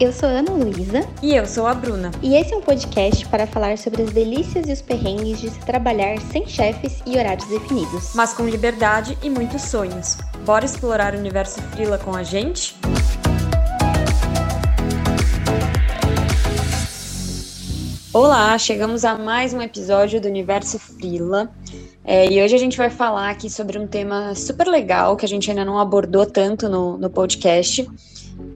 Eu sou Ana Luísa. E eu sou a Bruna. E esse é um podcast para falar sobre as delícias e os perrengues de se trabalhar sem chefes e horários definidos. Mas com liberdade e muitos sonhos. Bora explorar o universo Frila com a gente? Olá, chegamos a mais um episódio do Universo Frila. É, e hoje a gente vai falar aqui sobre um tema super legal que a gente ainda não abordou tanto no, no podcast,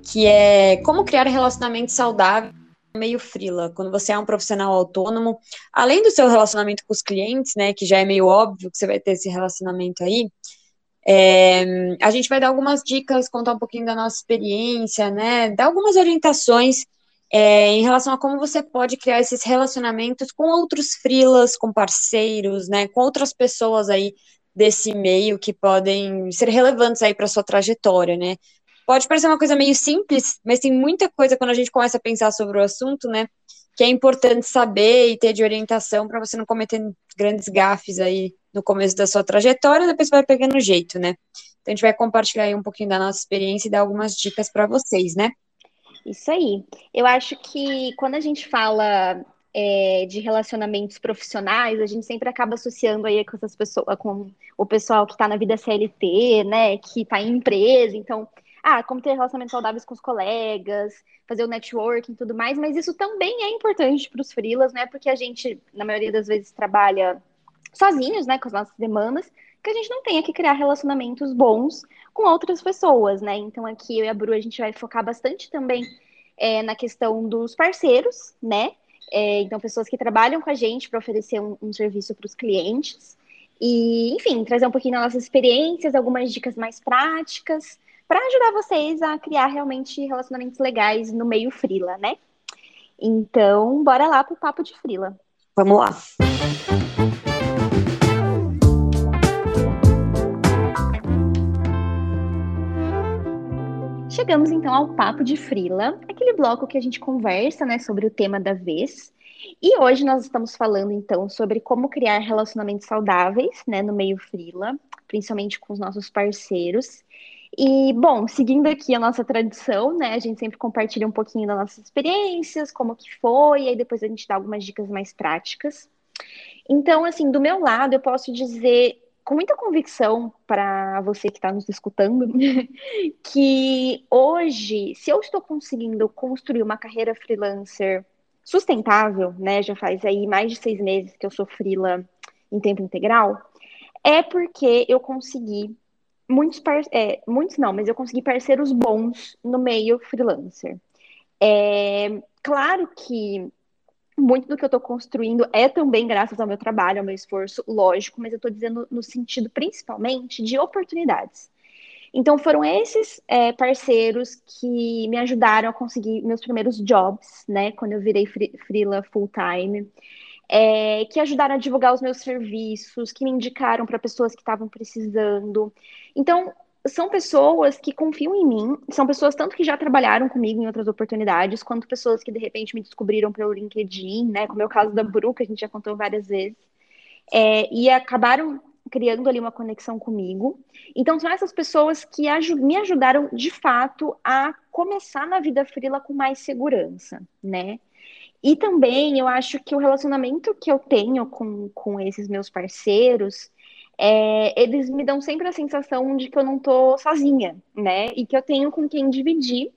que é como criar relacionamentos saudáveis meio frila, quando você é um profissional autônomo, além do seu relacionamento com os clientes, né, que já é meio óbvio que você vai ter esse relacionamento aí, é, a gente vai dar algumas dicas, contar um pouquinho da nossa experiência, né, dar algumas orientações é, em relação a como você pode criar esses relacionamentos com outros frilas, com parceiros, né, com outras pessoas aí desse meio que podem ser relevantes aí para sua trajetória, né? Pode parecer uma coisa meio simples, mas tem muita coisa quando a gente começa a pensar sobre o assunto, né? Que é importante saber e ter de orientação para você não cometer grandes gafes aí no começo da sua trajetória, depois vai pegando jeito, né? Então a gente vai compartilhar aí um pouquinho da nossa experiência e dar algumas dicas para vocês, né? Isso aí. Eu acho que quando a gente fala é, de relacionamentos profissionais, a gente sempre acaba associando aí com essas pessoas, com o pessoal que está na vida CLT, né? Que está em empresa, então ah, como ter relacionamentos saudáveis com os colegas, fazer o networking e tudo mais, mas isso também é importante para os freelas, né? Porque a gente, na maioria das vezes, trabalha sozinhos, né, com as nossas demandas, que a gente não tenha que criar relacionamentos bons com outras pessoas, né? Então aqui eu e a Bru a gente vai focar bastante também é, na questão dos parceiros, né? É, então pessoas que trabalham com a gente para oferecer um, um serviço para os clientes e, enfim, trazer um pouquinho das nossas experiências, algumas dicas mais práticas para ajudar vocês a criar realmente relacionamentos legais no meio frila, né? Então, bora lá pro papo de frila. Vamos lá. Chegamos então ao papo de frila, aquele bloco que a gente conversa, né, sobre o tema da vez. E hoje nós estamos falando então sobre como criar relacionamentos saudáveis, né, no meio frila, principalmente com os nossos parceiros. E, bom, seguindo aqui a nossa tradição, né? A gente sempre compartilha um pouquinho das nossas experiências, como que foi, e aí depois a gente dá algumas dicas mais práticas. Então, assim, do meu lado, eu posso dizer com muita convicção para você que está nos escutando, que hoje, se eu estou conseguindo construir uma carreira freelancer sustentável, né? Já faz aí mais de seis meses que eu sou freela em tempo integral, é porque eu consegui muitos, par... é, muitos não, mas eu consegui parceiros bons no meio freelancer. É, claro que muito do que eu estou construindo é também graças ao meu trabalho, ao meu esforço, lógico, mas eu estou dizendo no sentido principalmente de oportunidades. Então foram esses é, parceiros que me ajudaram a conseguir meus primeiros jobs, né? Quando eu virei freela full time é, que ajudaram a divulgar os meus serviços, que me indicaram para pessoas que estavam precisando. Então, são pessoas que confiam em mim, são pessoas tanto que já trabalharam comigo em outras oportunidades, quanto pessoas que de repente me descobriram pelo LinkedIn, né? Como é o caso da Bru, que a gente já contou várias vezes, é, e acabaram criando ali uma conexão comigo. Então, são essas pessoas que me ajudaram de fato a começar na vida frila com mais segurança, né? E também eu acho que o relacionamento que eu tenho com, com esses meus parceiros, é, eles me dão sempre a sensação de que eu não tô sozinha, né? E que eu tenho com quem dividir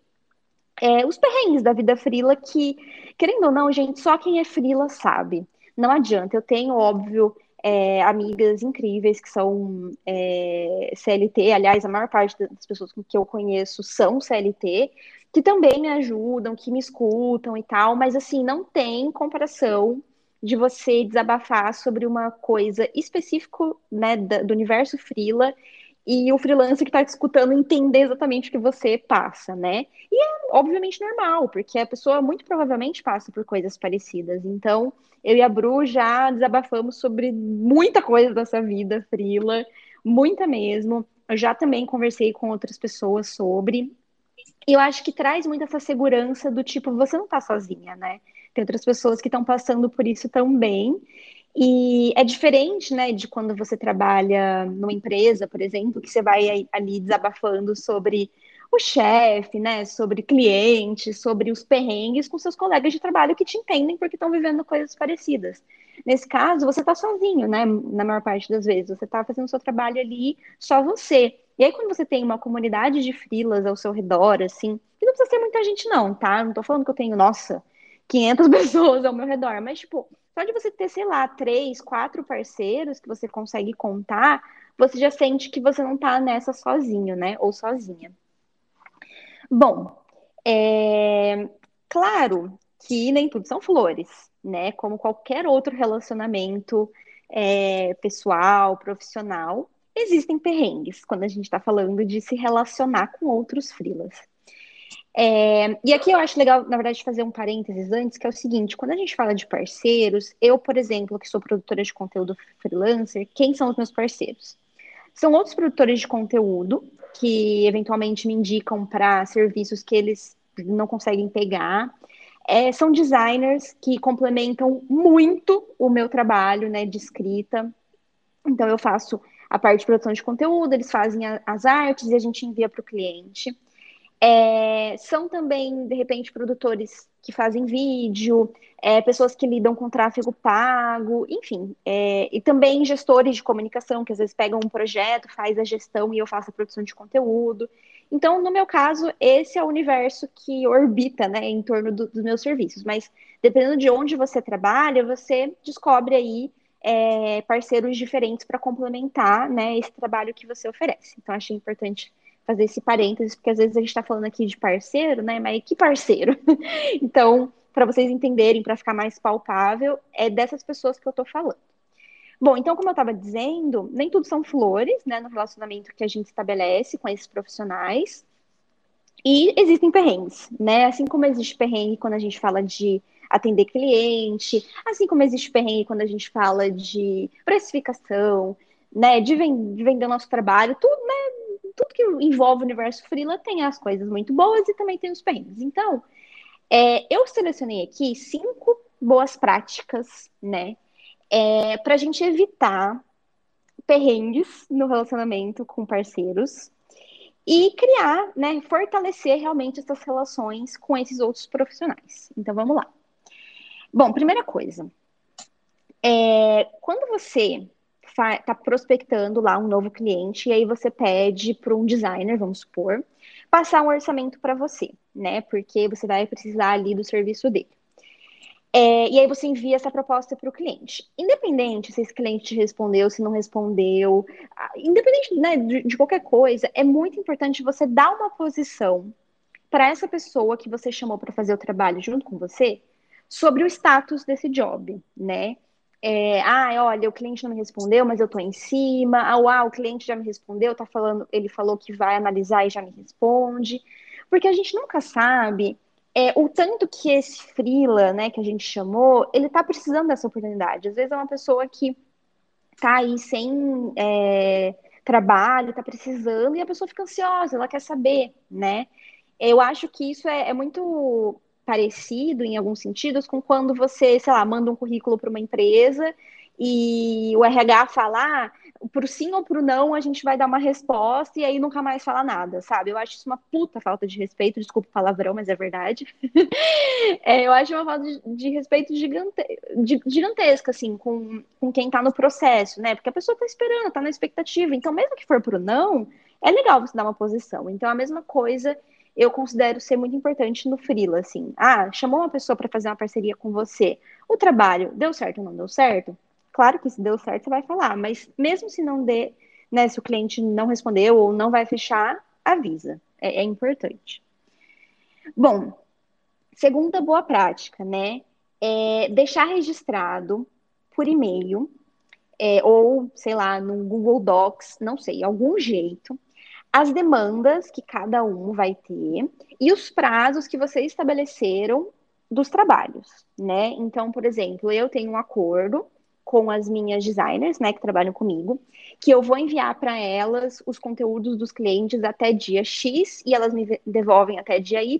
é, os perrengues da vida frila que, querendo ou não, gente, só quem é frila sabe. Não adianta. Eu tenho, óbvio, é, amigas incríveis que são é, CLT, aliás, a maior parte das pessoas que eu conheço são CLT, que também me ajudam, que me escutam e tal, mas assim, não tem comparação de você desabafar sobre uma coisa específica né, do universo frila e o freelancer que está te escutando entender exatamente o que você passa, né? E é obviamente normal, porque a pessoa muito provavelmente passa por coisas parecidas. Então, eu e a Bru já desabafamos sobre muita coisa dessa vida frila, muita mesmo. Eu já também conversei com outras pessoas sobre, eu acho que traz muito essa segurança do tipo, você não tá sozinha, né? Tem outras pessoas que estão passando por isso também. E é diferente, né, de quando você trabalha numa empresa, por exemplo, que você vai ali desabafando sobre o chefe, né? Sobre clientes, sobre os perrengues com seus colegas de trabalho que te entendem porque estão vivendo coisas parecidas. Nesse caso, você está sozinho, né? Na maior parte das vezes. Você está fazendo o seu trabalho ali, só você. E aí, quando você tem uma comunidade de frilas ao seu redor, assim, que não precisa ser muita gente, não, tá? Não tô falando que eu tenho, nossa, 500 pessoas ao meu redor, mas, tipo, só de você ter, sei lá, três, quatro parceiros que você consegue contar, você já sente que você não tá nessa sozinho, né? Ou sozinha. Bom, é... claro que nem tudo são flores, né? Como qualquer outro relacionamento é, pessoal, profissional, existem perrengues quando a gente está falando de se relacionar com outros frilas. É, e aqui eu acho legal, na verdade, fazer um parênteses antes, que é o seguinte: quando a gente fala de parceiros, eu, por exemplo, que sou produtora de conteúdo freelancer, quem são os meus parceiros? São outros produtores de conteúdo que eventualmente me indicam para serviços que eles não conseguem pegar. É, são designers que complementam muito o meu trabalho né, de escrita. Então, eu faço a parte de produção de conteúdo, eles fazem a, as artes e a gente envia para o cliente. É, são também, de repente, produtores que fazem vídeo, é, pessoas que lidam com tráfego pago, enfim, é, e também gestores de comunicação, que às vezes pegam um projeto, faz a gestão e eu faço a produção de conteúdo. Então, no meu caso, esse é o universo que orbita né, em torno do, dos meus serviços. Mas dependendo de onde você trabalha, você descobre aí é, parceiros diferentes para complementar né, esse trabalho que você oferece. Então, achei importante fazer esse parênteses, porque às vezes a gente está falando aqui de parceiro, né? Mas que parceiro? então, para vocês entenderem, para ficar mais palpável, é dessas pessoas que eu estou falando. Bom, então, como eu estava dizendo, nem tudo são flores, né, no relacionamento que a gente estabelece com esses profissionais. E existem perrengues, né? Assim como existe perrengue quando a gente fala de atender cliente, assim como existe perrengue quando a gente fala de precificação, né, de, de vender nosso trabalho, tudo, né, tudo que envolve o universo freela tem as coisas muito boas e também tem os perrengues. Então, é, eu selecionei aqui cinco boas práticas, né? É, para a gente evitar perrengues no relacionamento com parceiros e criar, né, fortalecer realmente essas relações com esses outros profissionais. Então vamos lá. Bom, primeira coisa, é, quando você está prospectando lá um novo cliente e aí você pede para um designer, vamos supor, passar um orçamento para você, né? Porque você vai precisar ali do serviço dele. É, e aí você envia essa proposta para o cliente. Independente se esse cliente te respondeu, se não respondeu, independente né, de, de qualquer coisa, é muito importante você dar uma posição para essa pessoa que você chamou para fazer o trabalho junto com você sobre o status desse job, né? é, ah, olha, o cliente não me respondeu, mas eu estou em cima. Ah, uau, o cliente já me respondeu, tá falando, ele falou que vai analisar e já me responde. Porque a gente nunca sabe é, o tanto que esse freela, né, que a gente chamou, ele está precisando dessa oportunidade. Às vezes é uma pessoa que tá aí sem é, trabalho, está precisando, e a pessoa fica ansiosa, ela quer saber, né? Eu acho que isso é, é muito parecido em alguns sentidos com quando você, sei lá, manda um currículo para uma empresa e o RH falar ah, pro sim ou pro não, a gente vai dar uma resposta e aí nunca mais fala nada, sabe? Eu acho isso uma puta falta de respeito, desculpa o palavrão, mas é verdade. é, eu acho uma falta de, de respeito gigante, gigantesca, assim, com, com quem tá no processo, né? Porque a pessoa tá esperando, tá na expectativa. Então, mesmo que for pro não, é legal você dar uma posição. Então, a mesma coisa eu considero ser muito importante no freela, assim. Ah, chamou uma pessoa para fazer uma parceria com você. O trabalho deu certo ou não deu certo? Claro que se deu certo, você vai falar, mas mesmo se não dê, né, se o cliente não respondeu ou não vai fechar, avisa. É, é importante. Bom, segunda boa prática, né? É deixar registrado por e-mail é, ou, sei lá, no Google Docs, não sei, algum jeito, as demandas que cada um vai ter e os prazos que vocês estabeleceram dos trabalhos, né? Então, por exemplo, eu tenho um acordo com as minhas designers, né, que trabalham comigo, que eu vou enviar para elas os conteúdos dos clientes até dia X e elas me devolvem até dia Y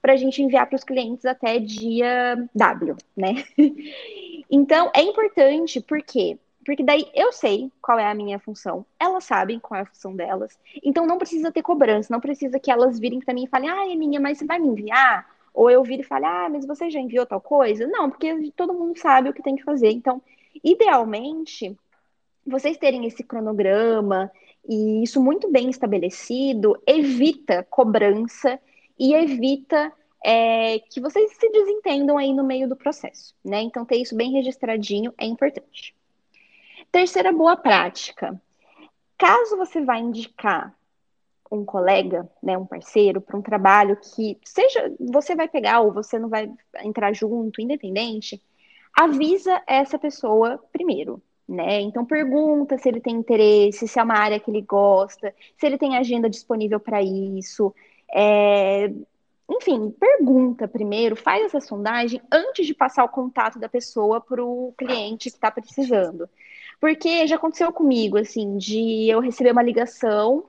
para a gente enviar para os clientes até dia W, né? Então, é importante porque Porque daí eu sei qual é a minha função, elas sabem qual é a função delas. Então não precisa ter cobrança, não precisa que elas virem para mim e falem, ah, Aninha, mas você vai me enviar? Ou eu viro e falo, ah, mas você já enviou tal coisa? Não, porque todo mundo sabe o que tem que fazer. Então, idealmente, vocês terem esse cronograma e isso muito bem estabelecido evita cobrança e evita é, que vocês se desentendam aí no meio do processo, né? Então, ter isso bem registradinho é importante. Terceira boa prática. Caso você vá indicar um colega, né, um parceiro, para um trabalho que seja você vai pegar ou você não vai entrar junto, independente, avisa essa pessoa primeiro, né? Então pergunta se ele tem interesse, se é uma área que ele gosta, se ele tem agenda disponível para isso. É... Enfim, pergunta primeiro, faz essa sondagem antes de passar o contato da pessoa para o cliente que está precisando. Porque já aconteceu comigo, assim, de eu receber uma ligação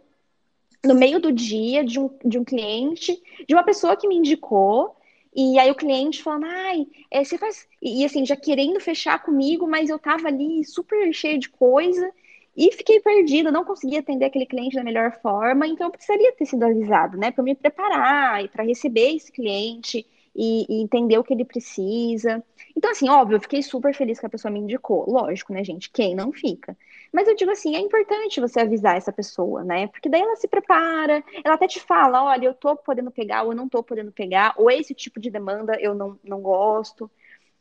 no meio do dia de um, de um cliente, de uma pessoa que me indicou, e aí o cliente falando, ai, é, você faz. E, assim, já querendo fechar comigo, mas eu tava ali super cheio de coisa e fiquei perdida, não conseguia atender aquele cliente da melhor forma, então eu precisaria ter sido avisado, né? Para me preparar e para receber esse cliente e, e, entender o que ele precisa. Então, assim, óbvio, eu fiquei super feliz que a pessoa me indicou. Lógico, né, gente? Quem não fica? Mas eu digo assim, é importante você avisar essa pessoa, né? Porque daí ela se prepara, ela até te fala, olha, eu tô podendo pegar, ou eu não tô podendo pegar, ou esse tipo de demanda eu não, não gosto,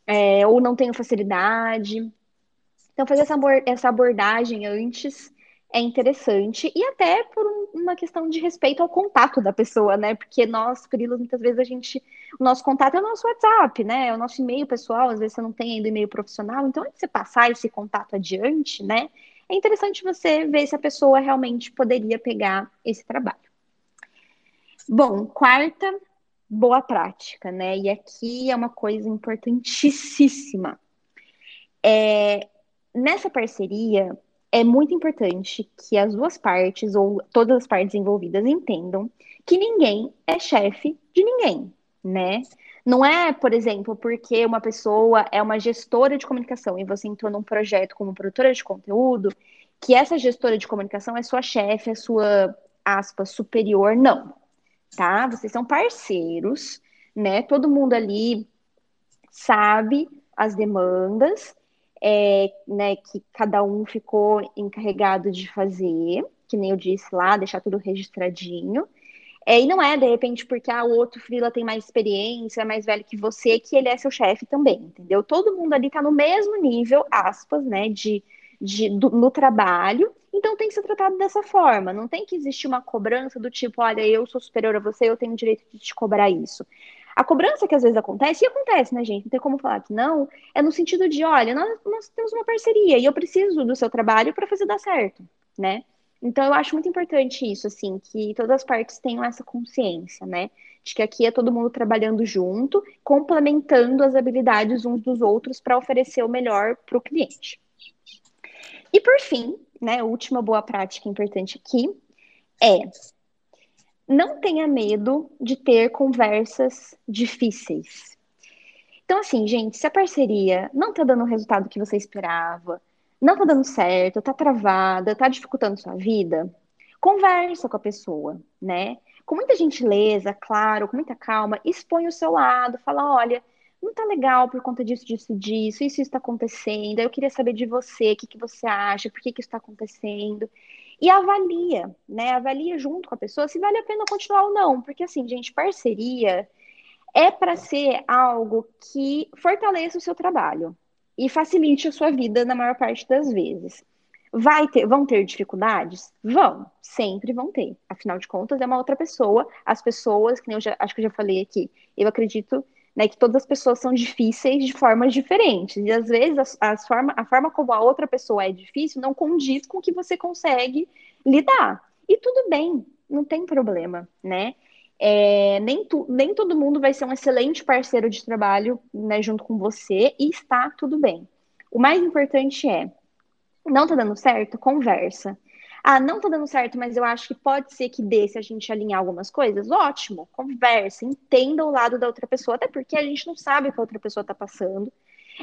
é, ou não tenho facilidade. Então, fazer essa, essa abordagem antes é interessante e até por uma questão de respeito ao contato da pessoa, né? Porque nós, frilos, muitas vezes a gente, o nosso contato é o nosso WhatsApp, né? É o nosso e-mail pessoal, às vezes você não tem ainda e-mail profissional, então antes de você passar esse contato adiante, né? É interessante você ver se a pessoa realmente poderia pegar esse trabalho. Bom, quarta boa prática, né? E aqui é uma coisa importantíssima. É, nessa parceria, é muito importante que as duas partes, ou todas as partes envolvidas, entendam que ninguém é chefe de ninguém, né? Não é, por exemplo, porque uma pessoa é uma gestora de comunicação e você entrou num projeto como produtora de conteúdo, que essa gestora de comunicação é sua chefe, é sua, aspas, superior, não. Tá? Vocês são parceiros, né? Todo mundo ali sabe as demandas é, né, que cada um ficou encarregado de fazer, que nem eu disse lá, deixar tudo registradinho. É, e não é, de repente, porque ah, o outro frila tem mais experiência, é mais velho que você, que ele é seu chefe também, entendeu? Todo mundo ali tá no mesmo nível, aspas, né, de, de, do, no trabalho, então tem que ser tratado dessa forma. Não tem que existir uma cobrança do tipo, olha, eu sou superior a você, eu tenho o direito de te cobrar isso. A cobrança que às vezes acontece, e acontece, né, gente? Não tem como falar que não, é no sentido de, olha, nós, nós temos uma parceria e eu preciso do seu trabalho para fazer dar certo, né? Então eu acho muito importante isso, assim, que todas as partes tenham essa consciência, né? De que aqui é todo mundo trabalhando junto, complementando as habilidades uns dos outros para oferecer o melhor para o cliente. E por fim, né, última boa prática importante aqui é não tenha medo de ter conversas difíceis. Então, assim, gente, se a parceria não tá dando o resultado que você esperava, não tá dando certo, tá travada, tá dificultando sua vida, conversa com a pessoa, né? Com muita gentileza, claro, com muita calma, expõe o seu lado, fala, olha, não tá legal por conta disso, disso, disso, isso está acontecendo, eu queria saber de você, o que, que você acha, por que, que isso está acontecendo e avalia, né? Avalia junto com a pessoa se vale a pena continuar ou não, porque assim, gente, parceria é para ser algo que fortaleça o seu trabalho e facilite a sua vida na maior parte das vezes. Vai ter, vão ter dificuldades? Vão, sempre vão ter. Afinal de contas, é uma outra pessoa. As pessoas, que eu já, acho que eu já falei aqui, eu acredito né, que todas as pessoas são difíceis de formas diferentes. E às vezes a, a, forma, a forma como a outra pessoa é difícil não condiz com o que você consegue lidar. E tudo bem, não tem problema, né? É, nem, tu, nem todo mundo vai ser um excelente parceiro de trabalho né, junto com você e está tudo bem. O mais importante é, não tá dando certo? Conversa. Ah, não tá dando certo, mas eu acho que pode ser que dê se a gente alinhar algumas coisas. Ótimo, conversa, entenda o lado da outra pessoa, até porque a gente não sabe o que a outra pessoa tá passando.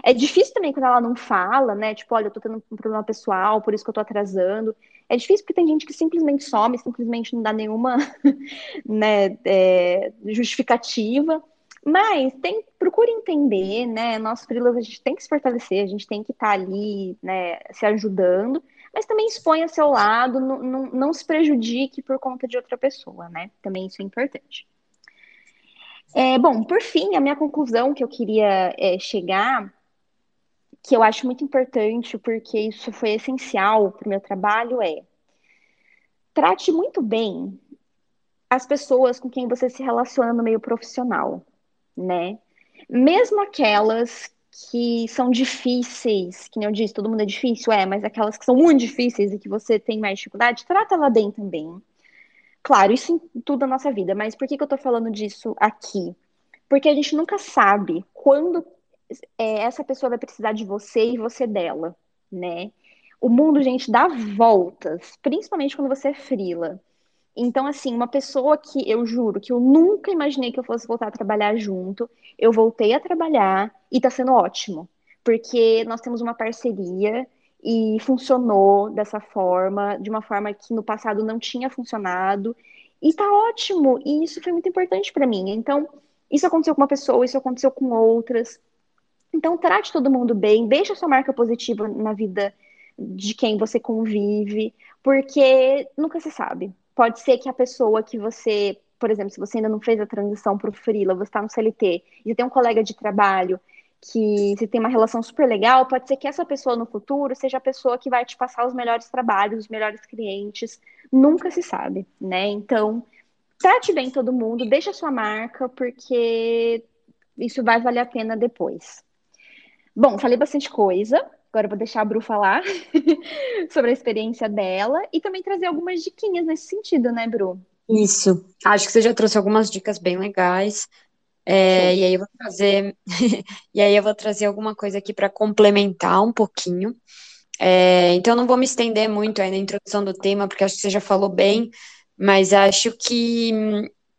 É difícil também quando ela não fala, né? Tipo, olha, eu tô tendo um problema pessoal, por isso que eu tô atrasando. É difícil porque tem gente que simplesmente some, simplesmente não dá nenhuma né, é, justificativa. Mas tem, procure entender, né? Nós freelas a gente tem que se fortalecer, a gente tem que estar tá ali, né, se ajudando, mas também exponha seu lado, não, não, não se prejudique por conta de outra pessoa, né? Também isso é importante. É, bom, por fim, a minha conclusão que eu queria é, chegar, que eu acho muito importante, porque isso foi essencial para o meu trabalho, é trate muito bem as pessoas com quem você se relaciona no meio profissional, né? Mesmo aquelas que são difíceis, que nem eu disse, todo mundo é difícil, é, mas aquelas que são muito difíceis e que você tem mais dificuldade, trata ela bem também. Claro, isso em tudo na nossa vida, mas por que, que eu tô falando disso aqui? Porque a gente nunca sabe quando é, essa pessoa vai precisar de você e você dela, né? O mundo, gente, dá voltas, principalmente quando você é frila. Então, assim, uma pessoa que eu juro que eu nunca imaginei que eu fosse voltar a trabalhar junto, eu voltei a trabalhar e tá sendo ótimo, porque nós temos uma parceria e funcionou dessa forma, de uma forma que no passado não tinha funcionado, e tá ótimo, e isso foi muito importante para mim. Então, isso aconteceu com uma pessoa, isso aconteceu com outras. Então, trate todo mundo bem, deixe a sua marca positiva na vida de quem você convive, porque nunca se sabe. Pode ser que a pessoa que você, por exemplo, se você ainda não fez a transição para o Freela, você está no CLT, e tem um colega de trabalho que se tem uma relação super legal, pode ser que essa pessoa no futuro seja a pessoa que vai te passar os melhores trabalhos, os melhores clientes. Nunca se sabe, né? Então, trate bem todo mundo, deixa a sua marca, porque isso vai valer a pena depois. Bom, falei bastante coisa. Agora eu vou deixar a Bru falar sobre a experiência dela e também trazer algumas diquinhas nesse sentido, né, Bru? Isso. Acho que você já trouxe algumas dicas bem legais. É, e aí eu vou trazer, e aí eu vou trazer alguma coisa aqui para complementar um pouquinho. É, então não vou me estender muito aí na introdução do tema, porque acho que você já falou bem, mas acho que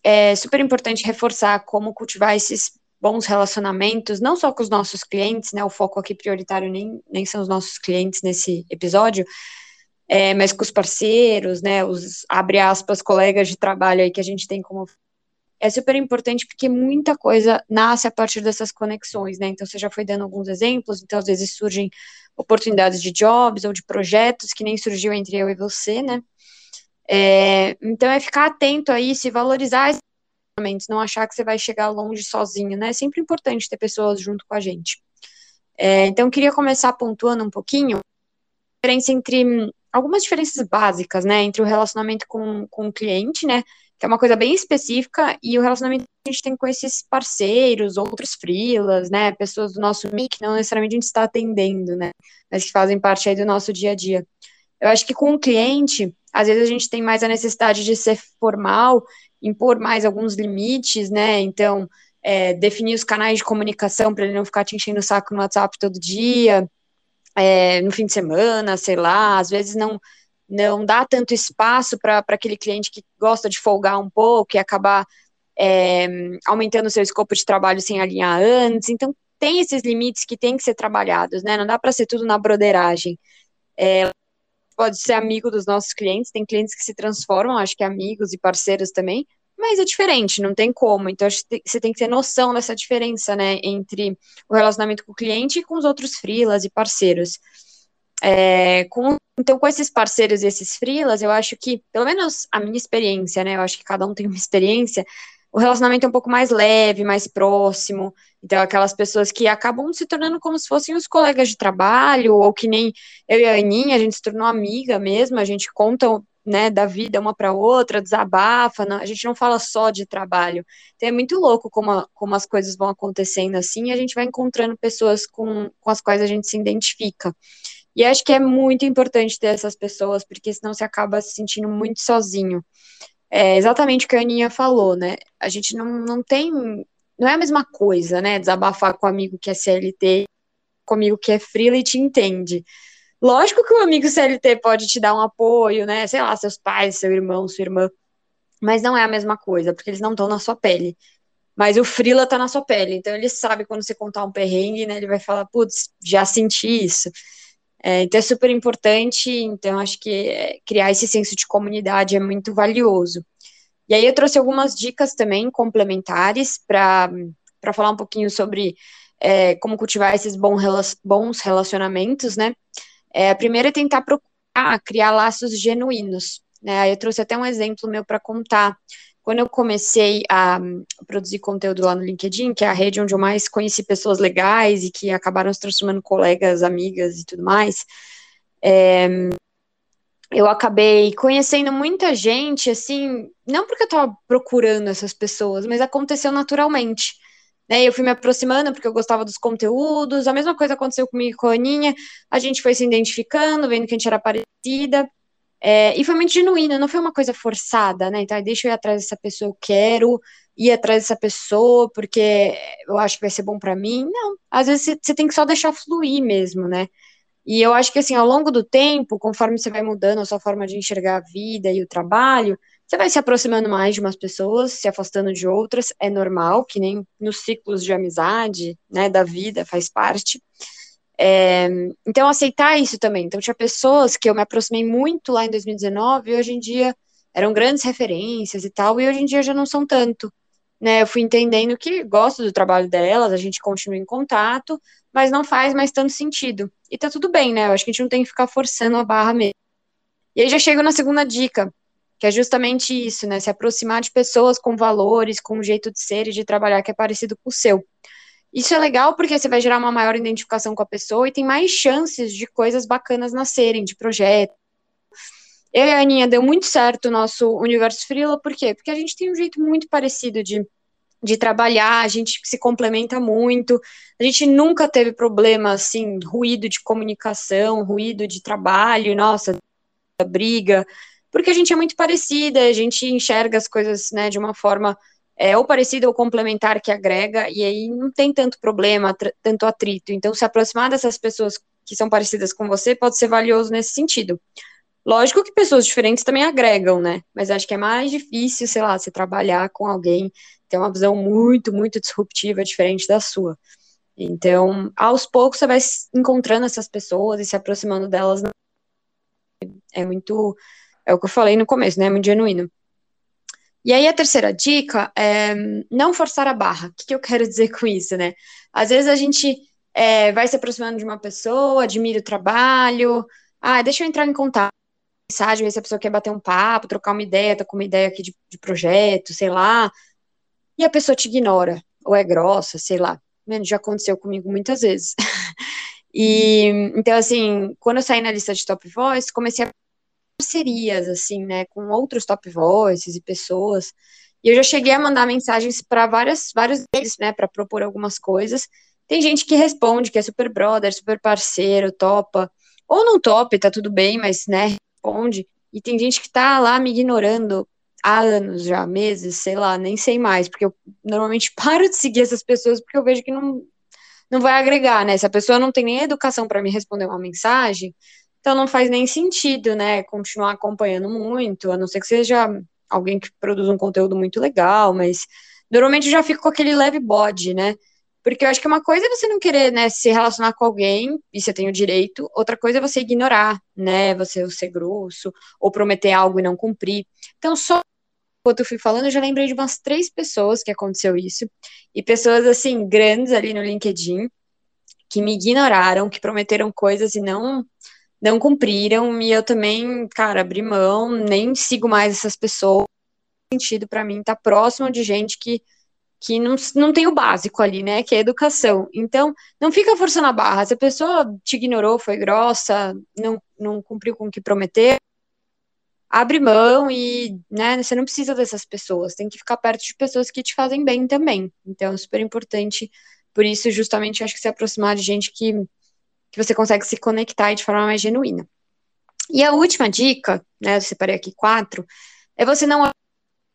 é super importante reforçar como cultivar esses bons relacionamentos, não só com os nossos clientes, né? O foco aqui prioritário nem, nem são os nossos clientes nesse episódio, é, mas com os parceiros, né? Os abre aspas, colegas de trabalho aí que a gente tem como é super importante porque muita coisa nasce a partir dessas conexões, né? Então, você já foi dando alguns exemplos, então, às vezes surgem oportunidades de jobs ou de projetos que nem surgiu entre eu e você, né? É, então, é ficar atento aí, se valorizar esses relacionamentos, não achar que você vai chegar longe sozinho, né? É sempre importante ter pessoas junto com a gente. É, então, eu queria começar pontuando um pouquinho a diferença entre algumas diferenças básicas, né, entre o relacionamento com, com o cliente, né, que é uma coisa bem específica, e o relacionamento que a gente tem com esses parceiros, outros freelas, né, pessoas do nosso que não necessariamente a gente está atendendo, né, mas que fazem parte aí do nosso dia a dia. Eu acho que com o cliente, às vezes a gente tem mais a necessidade de ser formal, impor mais alguns limites, né, então, é, definir os canais de comunicação para ele não ficar te enchendo o saco no WhatsApp todo dia, é, no fim de semana, sei lá, às vezes não não dá tanto espaço para aquele cliente que gosta de folgar um pouco e acabar é, aumentando o seu escopo de trabalho sem alinhar antes. Então, tem esses limites que têm que ser trabalhados, né? Não dá para ser tudo na broderagem. É, pode ser amigo dos nossos clientes, tem clientes que se transformam, acho que amigos e parceiros também, mas é diferente, não tem como. Então, acho que você tem que ter noção dessa diferença, né, entre o relacionamento com o cliente e com os outros freelas e parceiros. É, com, então, com esses parceiros e esses freelas, eu acho que, pelo menos a minha experiência, né, eu acho que cada um tem uma experiência, o relacionamento é um pouco mais leve, mais próximo. Então, aquelas pessoas que acabam se tornando como se fossem os colegas de trabalho, ou que nem eu e a Aninha, a gente se tornou amiga mesmo, a gente conta né, da vida uma para outra, desabafa, não, a gente não fala só de trabalho. Então é muito louco como, a, como as coisas vão acontecendo assim, e a gente vai encontrando pessoas com, com as quais a gente se identifica. E acho que é muito importante ter essas pessoas, porque senão você acaba se sentindo muito sozinho. É exatamente o que a Aninha falou, né? A gente não, não tem. Não é a mesma coisa, né? Desabafar com um amigo que é CLT, comigo que é freela e te entende. Lógico que o amigo CLT pode te dar um apoio, né? Sei lá, seus pais, seu irmão, sua irmã. Mas não é a mesma coisa, porque eles não estão na sua pele. mas o Frila tá na sua pele, então ele sabe quando você contar um perrengue, né, ele vai falar, putz, já senti isso. É, então é super importante, então acho que é, criar esse senso de comunidade é muito valioso. E aí eu trouxe algumas dicas também complementares para falar um pouquinho sobre é, como cultivar esses bons relacionamentos, né? É, a primeira é tentar procurar criar laços genuínos. Né? Eu trouxe até um exemplo meu para contar quando eu comecei a produzir conteúdo lá no LinkedIn, que é a rede onde eu mais conheci pessoas legais e que acabaram se transformando colegas, amigas e tudo mais, é, eu acabei conhecendo muita gente, assim, não porque eu estava procurando essas pessoas, mas aconteceu naturalmente. Né, eu fui me aproximando porque eu gostava dos conteúdos, a mesma coisa aconteceu comigo com a Aninha, a gente foi se identificando, vendo que a gente era parecida, é, e foi muito genuíno, não foi uma coisa forçada, né? Então, deixa eu ir atrás dessa pessoa, eu quero ir atrás dessa pessoa porque eu acho que vai ser bom para mim. Não, às vezes você tem que só deixar fluir mesmo, né? E eu acho que assim, ao longo do tempo, conforme você vai mudando a sua forma de enxergar a vida e o trabalho, você vai se aproximando mais de umas pessoas, se afastando de outras, é normal, que nem nos ciclos de amizade, né, da vida, faz parte. É, então, aceitar isso também. Então, tinha pessoas que eu me aproximei muito lá em 2019 e hoje em dia eram grandes referências e tal, e hoje em dia já não são tanto. Né, eu fui entendendo que gosto do trabalho delas, a gente continua em contato, mas não faz mais tanto sentido. E tá tudo bem, né? Eu acho que a gente não tem que ficar forçando a barra mesmo. E aí já chego na segunda dica, que é justamente isso, né? Se aproximar de pessoas com valores, com um jeito de ser e de trabalhar que é parecido com o seu. Isso é legal porque você vai gerar uma maior identificação com a pessoa e tem mais chances de coisas bacanas nascerem, de projetos. Eu e a Aninha deu muito certo o nosso universo Freela, por quê? Porque a gente tem um jeito muito parecido de, de trabalhar, a gente se complementa muito, a gente nunca teve problema, assim, ruído de comunicação, ruído de trabalho, nossa, briga, porque a gente é muito parecida, a gente enxerga as coisas, né, de uma forma é, ou parecido ou complementar que agrega, e aí não tem tanto problema, tanto atrito. Então, se aproximar dessas pessoas que são parecidas com você pode ser valioso nesse sentido. Lógico que pessoas diferentes também agregam, né? Mas acho que é mais difícil, sei lá, você trabalhar com alguém, ter uma visão muito, muito disruptiva, diferente da sua. Então, aos poucos você vai encontrando essas pessoas e se aproximando delas. É muito, é o que eu falei no começo, né? É muito genuíno. E aí a terceira dica é não forçar a barra. O que, que eu quero dizer com isso, né? Às vezes a gente é, vai se aproximando de uma pessoa, admira o trabalho, ah, deixa eu entrar em contato, mensagem, ver se a pessoa quer bater um papo, trocar uma ideia, tá com uma ideia aqui de, de projeto, sei lá, e a pessoa te ignora, ou é grossa, sei lá. Já aconteceu comigo muitas vezes. e, então, assim, quando eu saí na lista de Top Voice, comecei a parcerias, assim, né, com outros top voices e pessoas. E eu já cheguei a mandar mensagens para várias, vários deles, né, para propor algumas coisas. Tem gente que responde, que é super brother, super parceiro, topa. Ou não topa, tá tudo bem, mas, né, responde. E tem gente que tá lá me ignorando há anos já, meses, sei lá, nem sei mais, porque eu normalmente paro de seguir essas pessoas porque eu vejo que não, não vai agregar, né? Se a pessoa não tem nem educação para me responder uma mensagem, então não faz nem sentido, né, continuar acompanhando muito, a não ser que seja alguém que produz um conteúdo muito legal, mas normalmente eu já fico com aquele leve bode, né? Porque eu acho que uma coisa é você não querer, né, se relacionar com alguém, e você tem o direito, outra coisa é você ignorar, né, você ser grosso, ou prometer algo e não cumprir. Então, só enquanto eu fui falando, eu já lembrei de umas três pessoas que aconteceu isso, e pessoas, assim, grandes ali no LinkedIn, que me ignoraram, que prometeram coisas e não não cumpriram, e eu também, cara, abri mão, nem sigo mais essas pessoas. sentido para mim estar tá próximo de gente que, que não, não tem o básico ali, né? Que é educação. Então, não fica forçando a barra. Se a pessoa te ignorou, foi grossa, não, não cumpriu com o que prometeu, abre mão e, né, você não precisa dessas pessoas, tem que ficar perto de pessoas que te fazem bem também. Então, é super importante, por isso, justamente, acho que se aproximar de gente que que você consegue se conectar de forma mais genuína. E a última dica, né, eu separei aqui quatro, é você não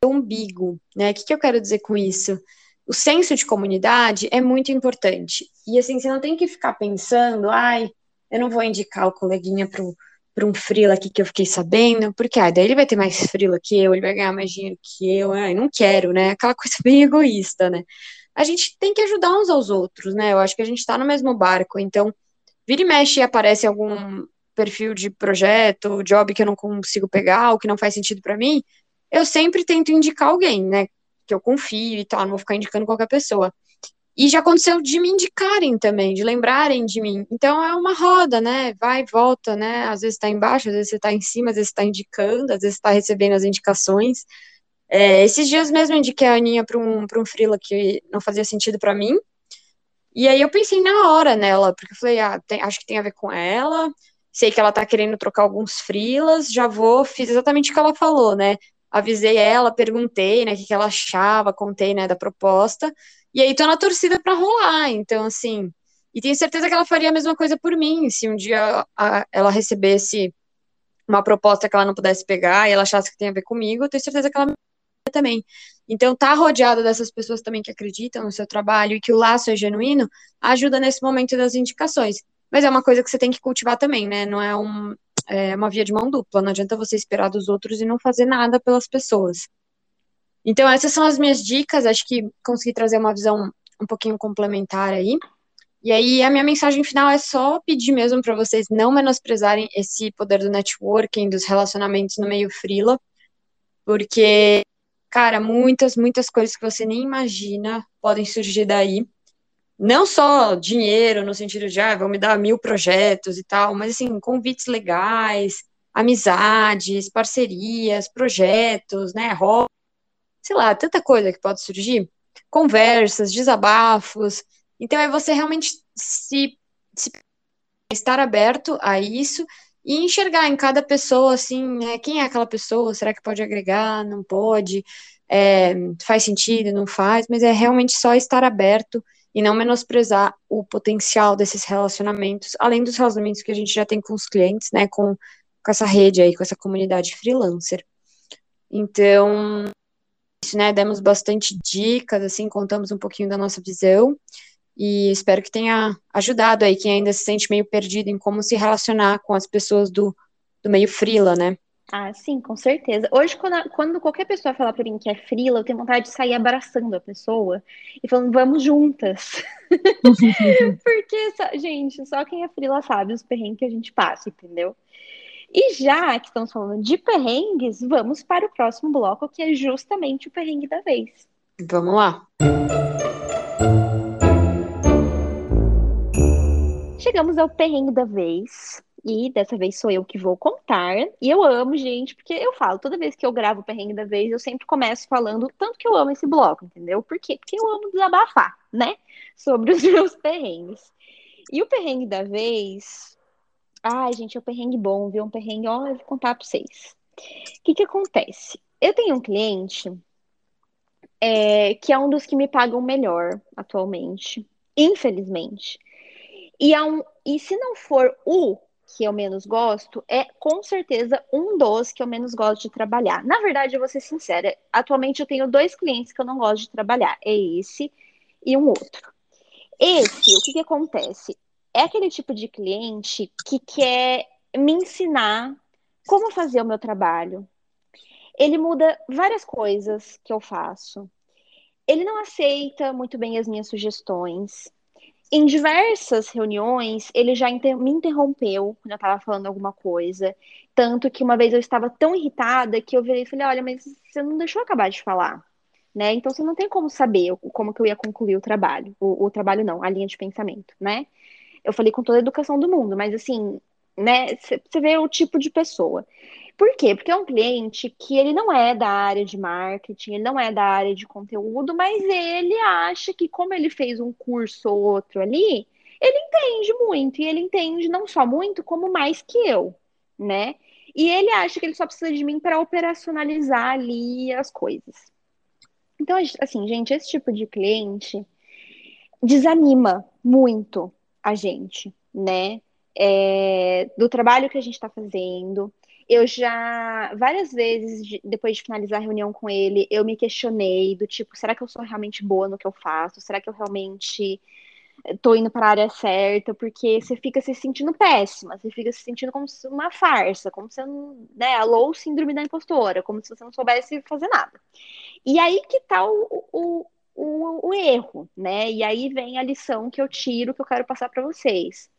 o umbigo, né? O que, que eu quero dizer com isso? O senso de comunidade é muito importante. E assim, você não tem que ficar pensando, ai, eu não vou indicar o coleguinha para um frila aqui que eu fiquei sabendo, porque ah, daí ele vai ter mais frila que eu, ele vai ganhar mais dinheiro que eu, ai, não quero, né? Aquela coisa bem egoísta, né? A gente tem que ajudar uns aos outros, né? Eu acho que a gente está no mesmo barco, então vira e mexe aparece algum perfil de projeto, job que eu não consigo pegar, ou que não faz sentido para mim, eu sempre tento indicar alguém, né? Que eu confio e tal, não vou ficar indicando qualquer pessoa. E já aconteceu de me indicarem também, de lembrarem de mim. Então é uma roda, né? Vai e volta, né? Às vezes está embaixo, às vezes você está em cima, às vezes está indicando, às vezes está recebendo as indicações. É, esses dias mesmo eu indiquei a Aninha para um, um freela que não fazia sentido para mim. E aí eu pensei na hora nela, porque eu falei, ah, tem, acho que tem a ver com ela. Sei que ela tá querendo trocar alguns freelas, já vou, fiz exatamente o que ela falou, né? Avisei ela, perguntei, né, o que, que ela achava, contei, né, da proposta. E aí tô na torcida para rolar. Então, assim, e tenho certeza que ela faria a mesma coisa por mim, se um dia ela recebesse uma proposta que ela não pudesse pegar e ela achasse que tem a ver comigo, eu tenho certeza que ela também. Então, tá rodeada dessas pessoas também que acreditam no seu trabalho e que o laço é genuíno, ajuda nesse momento das indicações. Mas é uma coisa que você tem que cultivar também, né? Não é, um, é uma via de mão dupla. Não adianta você esperar dos outros e não fazer nada pelas pessoas. Então, essas são as minhas dicas. Acho que consegui trazer uma visão um pouquinho complementar aí. E aí, a minha mensagem final é só pedir mesmo para vocês não menosprezarem esse poder do networking, dos relacionamentos no meio frila, porque, cara, muitas, muitas coisas que você nem imagina podem surgir daí. Não só dinheiro, no sentido de, ah, vão me dar mil projetos e tal, mas, assim, convites legais, amizades, parcerias, projetos, né, sei lá, tanta coisa que pode surgir, conversas, desabafos. Então é você realmente se, se estar aberto a isso e enxergar em cada pessoa assim, né, quem é aquela pessoa, será que pode agregar, não pode, é, faz sentido, não faz, mas é realmente só estar aberto e não menosprezar o potencial desses relacionamentos, além dos relacionamentos que a gente já tem com os clientes, né, com, com essa rede aí, com essa comunidade freelancer. Então, isso, né? Demos bastante dicas, assim, contamos um pouquinho da nossa visão e espero que tenha ajudado aí quem ainda se sente meio perdido em como se relacionar com as pessoas do, do meio frila, né? Ah, sim, com certeza. Hoje, quando, quando qualquer pessoa falar para mim que é frila, eu tenho vontade de sair abraçando a pessoa e falando, vamos juntas. Porque, gente, só quem é frila sabe os perrengues que a gente passa, entendeu? E já que estamos falando de perrengues, vamos para o próximo bloco, que é justamente o perrengue da vez. Vamos lá. Chegamos ao perrengue da vez. E dessa vez sou eu que vou contar. E eu amo, gente, porque eu falo, toda vez que eu gravo o perrengue da vez, eu sempre começo falando tanto que eu amo esse bloco, entendeu? Por quê? Porque eu amo desabafar, né? Sobre os meus perrengues. E o perrengue da vez Ai, gente, é um perrengue bom, viu? Um perrengue, ó, eu vou contar pra vocês. O que que acontece? Eu tenho um cliente é, que é um dos que me pagam melhor atualmente, infelizmente. E, um, e se não for o que eu menos gosto, é com certeza um dos que eu menos gosto de trabalhar. Na verdade, eu vou ser sincera, atualmente eu tenho dois clientes que eu não gosto de trabalhar, é esse e um outro. Esse, o que que acontece? é aquele tipo de cliente que quer me ensinar como fazer o meu trabalho. Ele muda várias coisas que eu faço. Ele não aceita muito bem as minhas sugestões. Em diversas reuniões, ele já inter me interrompeu quando eu estava falando alguma coisa. Tanto que uma vez eu estava tão irritada que eu virei e falei: Olha, mas você não deixou acabar de falar. Né? Então você não tem como saber como que eu ia concluir o trabalho. O, o trabalho não, a linha de pensamento, né? Eu falei com toda a educação do mundo, mas assim, né, você vê o tipo de pessoa. Por quê? Porque é um cliente que ele não é da área de marketing, ele não é da área de conteúdo, mas ele acha que como ele fez um curso ou outro ali, ele entende muito, e ele entende não só muito, como mais que eu, né? E ele acha que ele só precisa de mim para operacionalizar ali as coisas. Então, assim, gente, esse tipo de cliente desanima muito, a gente, né? É, do trabalho que a gente está fazendo. Eu já, várias vezes, depois de finalizar a reunião com ele, eu me questionei do tipo, será que eu sou realmente boa no que eu faço? Será que eu realmente tô indo para a área certa, porque você fica se sentindo péssima, você fica se sentindo como se uma farsa, como se, né, alô, síndrome da impostora, como se você não soubesse fazer nada. E aí que tá o, o, o, o erro, né? E aí vem a lição que eu tiro, que eu quero passar para vocês.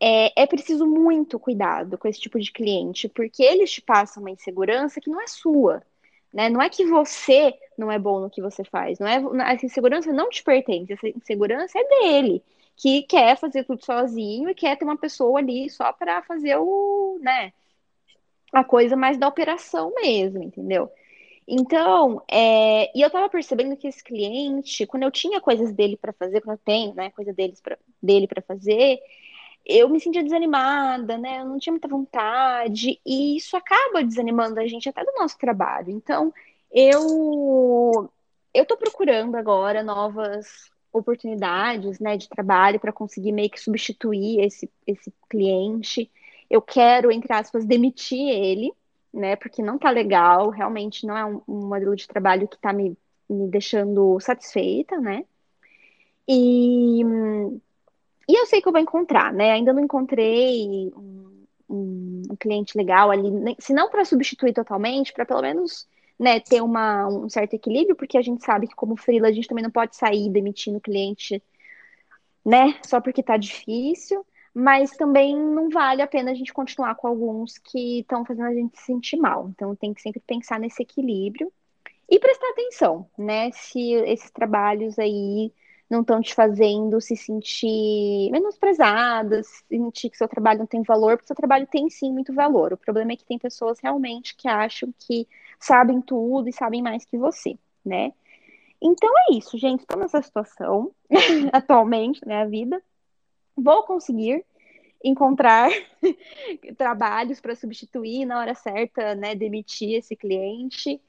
É, é, preciso muito cuidado com esse tipo de cliente, porque eles te passam uma insegurança que não é sua. Né? Não é que você não é bom no que você faz, não é essa insegurança não te pertence, essa insegurança é dele, que quer fazer tudo sozinho e quer ter uma pessoa ali só para fazer o, né, a coisa mais da operação mesmo, entendeu? Então, é, e eu tava percebendo que esse cliente, quando eu tinha coisas dele para fazer, quando eu tenho, né, coisa deles pra, dele para fazer, eu me sentia desanimada, né? Eu não tinha muita vontade, e isso acaba desanimando a gente até do nosso trabalho. Então, eu eu tô procurando agora novas oportunidades, né, de trabalho para conseguir meio que substituir esse esse cliente. Eu quero, entre aspas, demitir ele, né? Porque não tá legal, realmente não é um, um modelo de trabalho que tá me, me deixando satisfeita, né? E e eu sei que eu vou encontrar, né? Ainda não encontrei um, um, um cliente legal ali, se não para substituir totalmente, para pelo menos né, ter uma, um certo equilíbrio, porque a gente sabe que como freela a gente também não pode sair demitindo cliente, né, só porque tá difícil, mas também não vale a pena a gente continuar com alguns que estão fazendo a gente se sentir mal. Então tem que sempre pensar nesse equilíbrio e prestar atenção, né, se esses trabalhos aí não estão te fazendo se sentir menosprezada, sentir que seu trabalho não tem valor, porque seu trabalho tem sim muito valor. O problema é que tem pessoas realmente que acham que sabem tudo e sabem mais que você, né? Então é isso, gente. Estou nessa situação atualmente na minha vida. Vou conseguir encontrar trabalhos para substituir na hora certa, né? Demitir esse cliente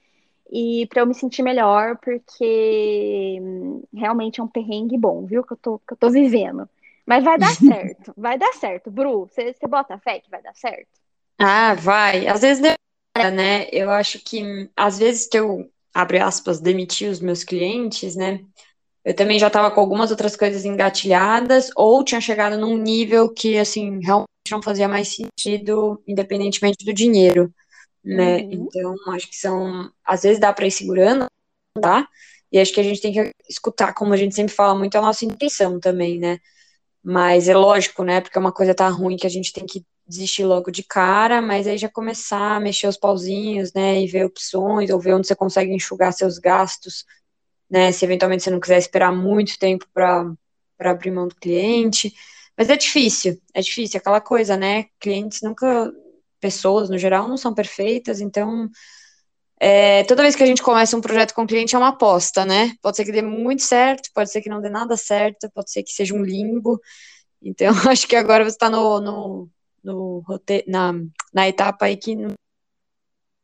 e para eu me sentir melhor, porque hum, realmente é um perrengue bom, viu? Que eu tô, que eu tô vivendo. Mas vai dar certo, vai dar certo, Bru. Você, você bota fé que vai dar certo? Ah, vai. Às vezes demora, né? Eu acho que, às vezes, que eu, abre aspas, demiti os meus clientes, né? Eu também já estava com algumas outras coisas engatilhadas, ou tinha chegado num nível que, assim, realmente não fazia mais sentido, independentemente do dinheiro né? Uhum. Então, acho que são. Às vezes dá para ir segurando, tá? E acho que a gente tem que escutar, como a gente sempre fala muito, a nossa intenção também, né? Mas é lógico, né? Porque uma coisa tá ruim que a gente tem que desistir logo de cara, mas aí já começar a mexer os pauzinhos, né? E ver opções, ou ver onde você consegue enxugar seus gastos, né? Se eventualmente você não quiser esperar muito tempo para abrir mão do cliente. Mas é difícil, é difícil, aquela coisa, né? Clientes nunca pessoas no geral não são perfeitas, então é, toda vez que a gente começa um projeto com o cliente é uma aposta, né? Pode ser que dê muito certo, pode ser que não dê nada certo, pode ser que seja um limbo. Então, acho que agora você está no, no, no na, na etapa aí que não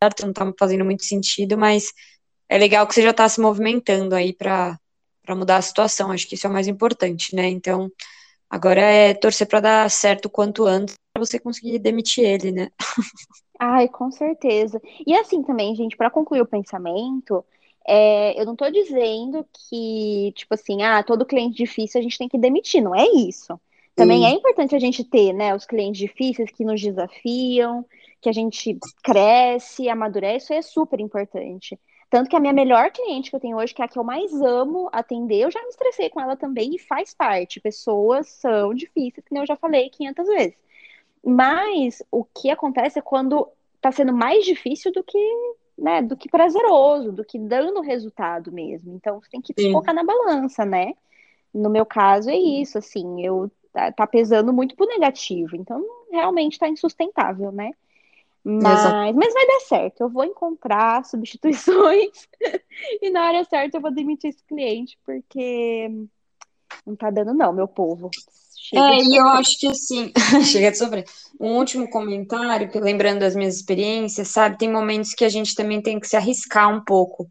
está fazendo muito sentido, mas é legal que você já está se movimentando aí para mudar a situação. Acho que isso é o mais importante, né? Então, agora é torcer para dar certo quanto antes você conseguir demitir ele, né? Ai, com certeza. E assim também, gente, para concluir o pensamento, é, eu não estou dizendo que, tipo assim, ah, todo cliente difícil a gente tem que demitir, não é isso. Também é importante a gente ter, né, os clientes difíceis que nos desafiam, que a gente cresce, amadurece, isso é super importante. Tanto que a minha melhor cliente que eu tenho hoje, que é a que eu mais amo atender, eu já me estressei com ela também e faz parte. Pessoas são difíceis, que eu já falei 500 vezes. Mas o que acontece é quando está sendo mais difícil do que, né, do que prazeroso, do que dando resultado mesmo. Então você tem que Sim. colocar na balança, né? No meu caso é isso, assim, eu tá, tá pesando muito pro negativo, então realmente está insustentável, né? Mas, mas vai dar certo, eu vou encontrar substituições e na hora certa eu vou demitir esse cliente, porque não tá dando não, meu povo. Chega é, e eu acho que assim, chega de sofrer. Um último comentário, que lembrando das minhas experiências, sabe, tem momentos que a gente também tem que se arriscar um pouco.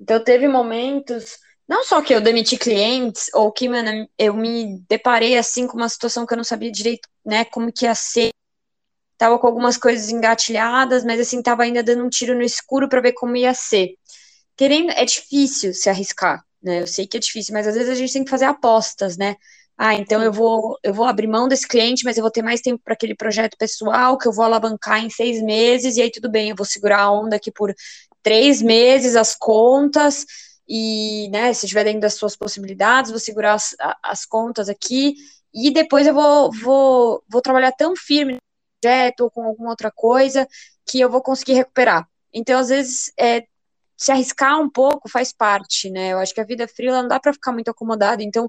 Então, teve momentos, não só que eu demiti clientes, ou que, mano, eu me deparei assim com uma situação que eu não sabia direito, né, como que ia ser. Tava com algumas coisas engatilhadas, mas assim, tava ainda dando um tiro no escuro para ver como ia ser. Querendo, é difícil se arriscar, né? Eu sei que é difícil, mas às vezes a gente tem que fazer apostas, né? Ah, então eu vou, eu vou abrir mão desse cliente, mas eu vou ter mais tempo para aquele projeto pessoal que eu vou alavancar em seis meses, e aí tudo bem, eu vou segurar a onda aqui por três meses, as contas, e, né, se estiver dentro das suas possibilidades, vou segurar as, as contas aqui, e depois eu vou, vou, vou trabalhar tão firme no projeto ou com alguma outra coisa que eu vou conseguir recuperar. Então, às vezes, é, se arriscar um pouco faz parte, né? Eu acho que a vida fria não dá para ficar muito acomodada, então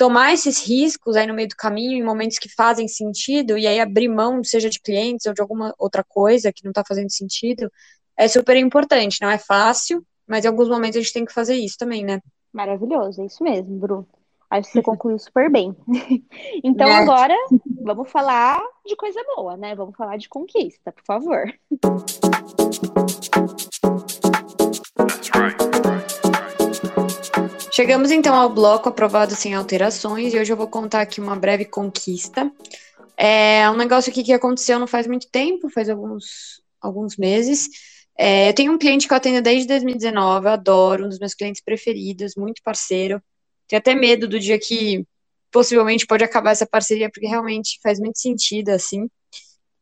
tomar esses riscos aí no meio do caminho, em momentos que fazem sentido, e aí abrir mão, seja de clientes ou de alguma outra coisa que não está fazendo sentido, é super importante. Não é fácil, mas em alguns momentos a gente tem que fazer isso também, né? Maravilhoso, é isso mesmo, Bru. Acho que você concluiu super bem. então é. agora vamos falar de coisa boa, né? Vamos falar de conquista, por favor. Chegamos então ao bloco aprovado sem alterações e hoje eu vou contar aqui uma breve conquista. É um negócio aqui que aconteceu não faz muito tempo, faz alguns, alguns meses. É, eu tenho um cliente que eu atendo desde 2019, eu adoro, um dos meus clientes preferidos, muito parceiro. Tenho até medo do dia que possivelmente pode acabar essa parceria, porque realmente faz muito sentido, assim.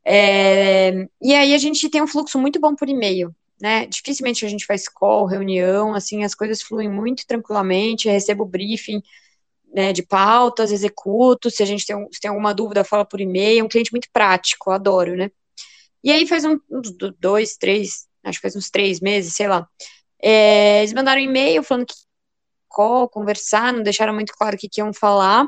É, e aí a gente tem um fluxo muito bom por e-mail né? Dificilmente a gente faz call, reunião, assim, as coisas fluem muito tranquilamente, recebo briefing né, de pautas, executo, se a gente tem, se tem alguma dúvida, fala por e-mail, é um cliente muito prático, adoro, né? E aí faz um, uns dois, três, acho que faz uns três meses, sei lá, é, eles mandaram um e-mail falando que call, conversar, não deixaram muito claro o que, que iam falar,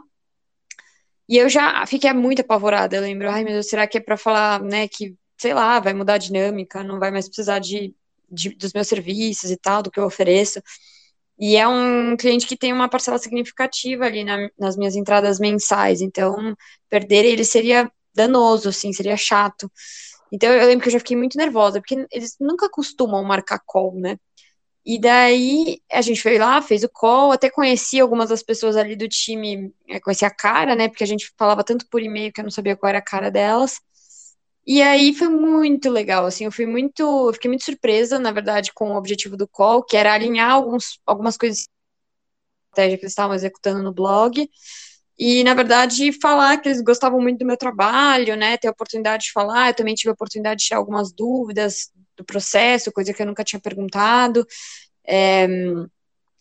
e eu já fiquei muito apavorada, eu lembro, ai meu Deus, será que é para falar, né, que, sei lá, vai mudar a dinâmica, não vai mais precisar de de, dos meus serviços e tal, do que eu ofereço. E é um cliente que tem uma parcela significativa ali na, nas minhas entradas mensais, então perder ele seria danoso, assim, seria chato. Então eu lembro que eu já fiquei muito nervosa, porque eles nunca costumam marcar call, né? E daí a gente foi lá, fez o call, até conheci algumas das pessoas ali do time, é, conheci a cara, né? Porque a gente falava tanto por e-mail que eu não sabia qual era a cara delas. E aí foi muito legal, assim, eu fui muito, eu fiquei muito surpresa, na verdade, com o objetivo do call, que era alinhar alguns, algumas coisas que eles estavam executando no blog, e, na verdade, falar que eles gostavam muito do meu trabalho, né, ter a oportunidade de falar, eu também tive a oportunidade de tirar algumas dúvidas do processo, coisa que eu nunca tinha perguntado, é,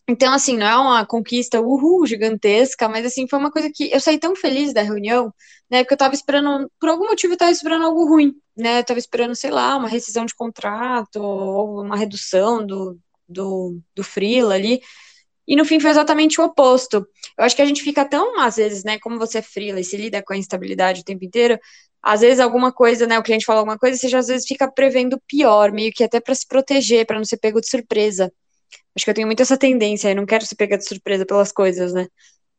então, assim, não é uma conquista, uhul, gigantesca, mas, assim, foi uma coisa que eu saí tão feliz da reunião, né, porque eu tava esperando, por algum motivo eu tava esperando algo ruim, né, eu tava esperando, sei lá, uma rescisão de contrato, ou uma redução do, do, do ali, e no fim foi exatamente o oposto. Eu acho que a gente fica tão, às vezes, né, como você é freela e se lida com a instabilidade o tempo inteiro, às vezes alguma coisa, né, o cliente fala alguma coisa, você já às vezes fica prevendo pior, meio que até para se proteger, para não ser pego de surpresa. Acho que eu tenho muito essa tendência, eu não quero ser pega de surpresa pelas coisas, né?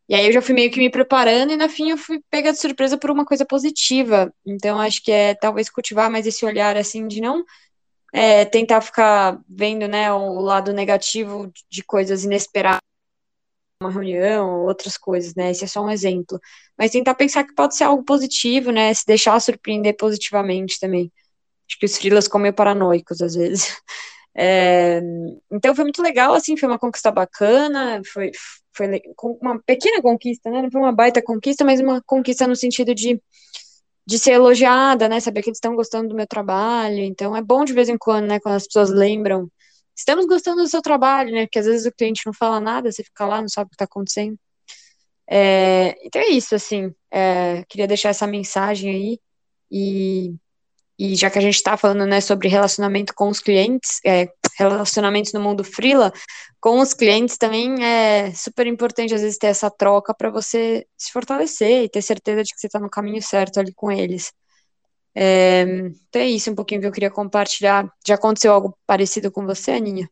E aí eu já fui meio que me preparando e na fim eu fui pega de surpresa por uma coisa positiva. Então acho que é talvez cultivar mais esse olhar assim de não é, tentar ficar vendo, né, o lado negativo de coisas inesperadas, uma reunião, outras coisas, né? Esse é só um exemplo. Mas tentar pensar que pode ser algo positivo, né? Se deixar surpreender positivamente também. Acho que os frilas meio paranoicos às vezes. É, então foi muito legal, assim, foi uma conquista bacana, foi, foi uma pequena conquista, né? Não foi uma baita conquista, mas uma conquista no sentido de, de ser elogiada, né? Saber que eles estão gostando do meu trabalho. Então é bom de vez em quando, né? Quando as pessoas lembram, estamos gostando do seu trabalho, né? Porque às vezes o cliente não fala nada, você fica lá, não sabe o que está acontecendo. É, então é isso, assim. É, queria deixar essa mensagem aí e e já que a gente está falando né, sobre relacionamento com os clientes, é, relacionamentos no mundo freela, com os clientes também é super importante às vezes ter essa troca para você se fortalecer e ter certeza de que você está no caminho certo ali com eles. É, então é isso um pouquinho que eu queria compartilhar. Já aconteceu algo parecido com você, Aninha?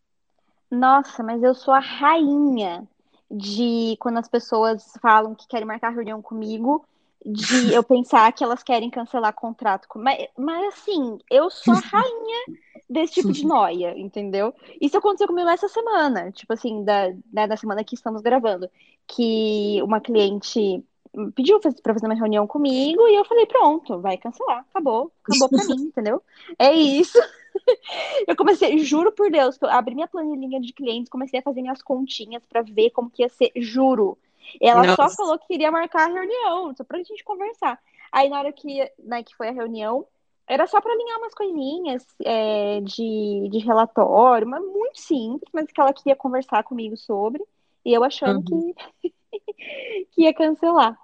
Nossa, mas eu sou a rainha de quando as pessoas falam que querem marcar reunião comigo de eu pensar que elas querem cancelar contrato. Mas, mas assim, eu sou a rainha desse tipo de noia, entendeu? Isso aconteceu comigo essa semana, tipo assim, da, né, da semana que estamos gravando, que uma cliente pediu para fazer uma reunião comigo e eu falei, pronto, vai cancelar, acabou, acabou pra mim, entendeu? É isso. Eu comecei, juro por Deus, que eu abri minha planilhinha de clientes, comecei a fazer minhas continhas para ver como que ia ser, juro. Ela Nossa. só falou que queria marcar a reunião, só pra gente conversar. Aí na hora que, né, que foi a reunião, era só para alinhar umas coisinhas é, de, de relatório, mas muito simples, mas que ela queria conversar comigo sobre, e eu achando uhum. que, que ia cancelar.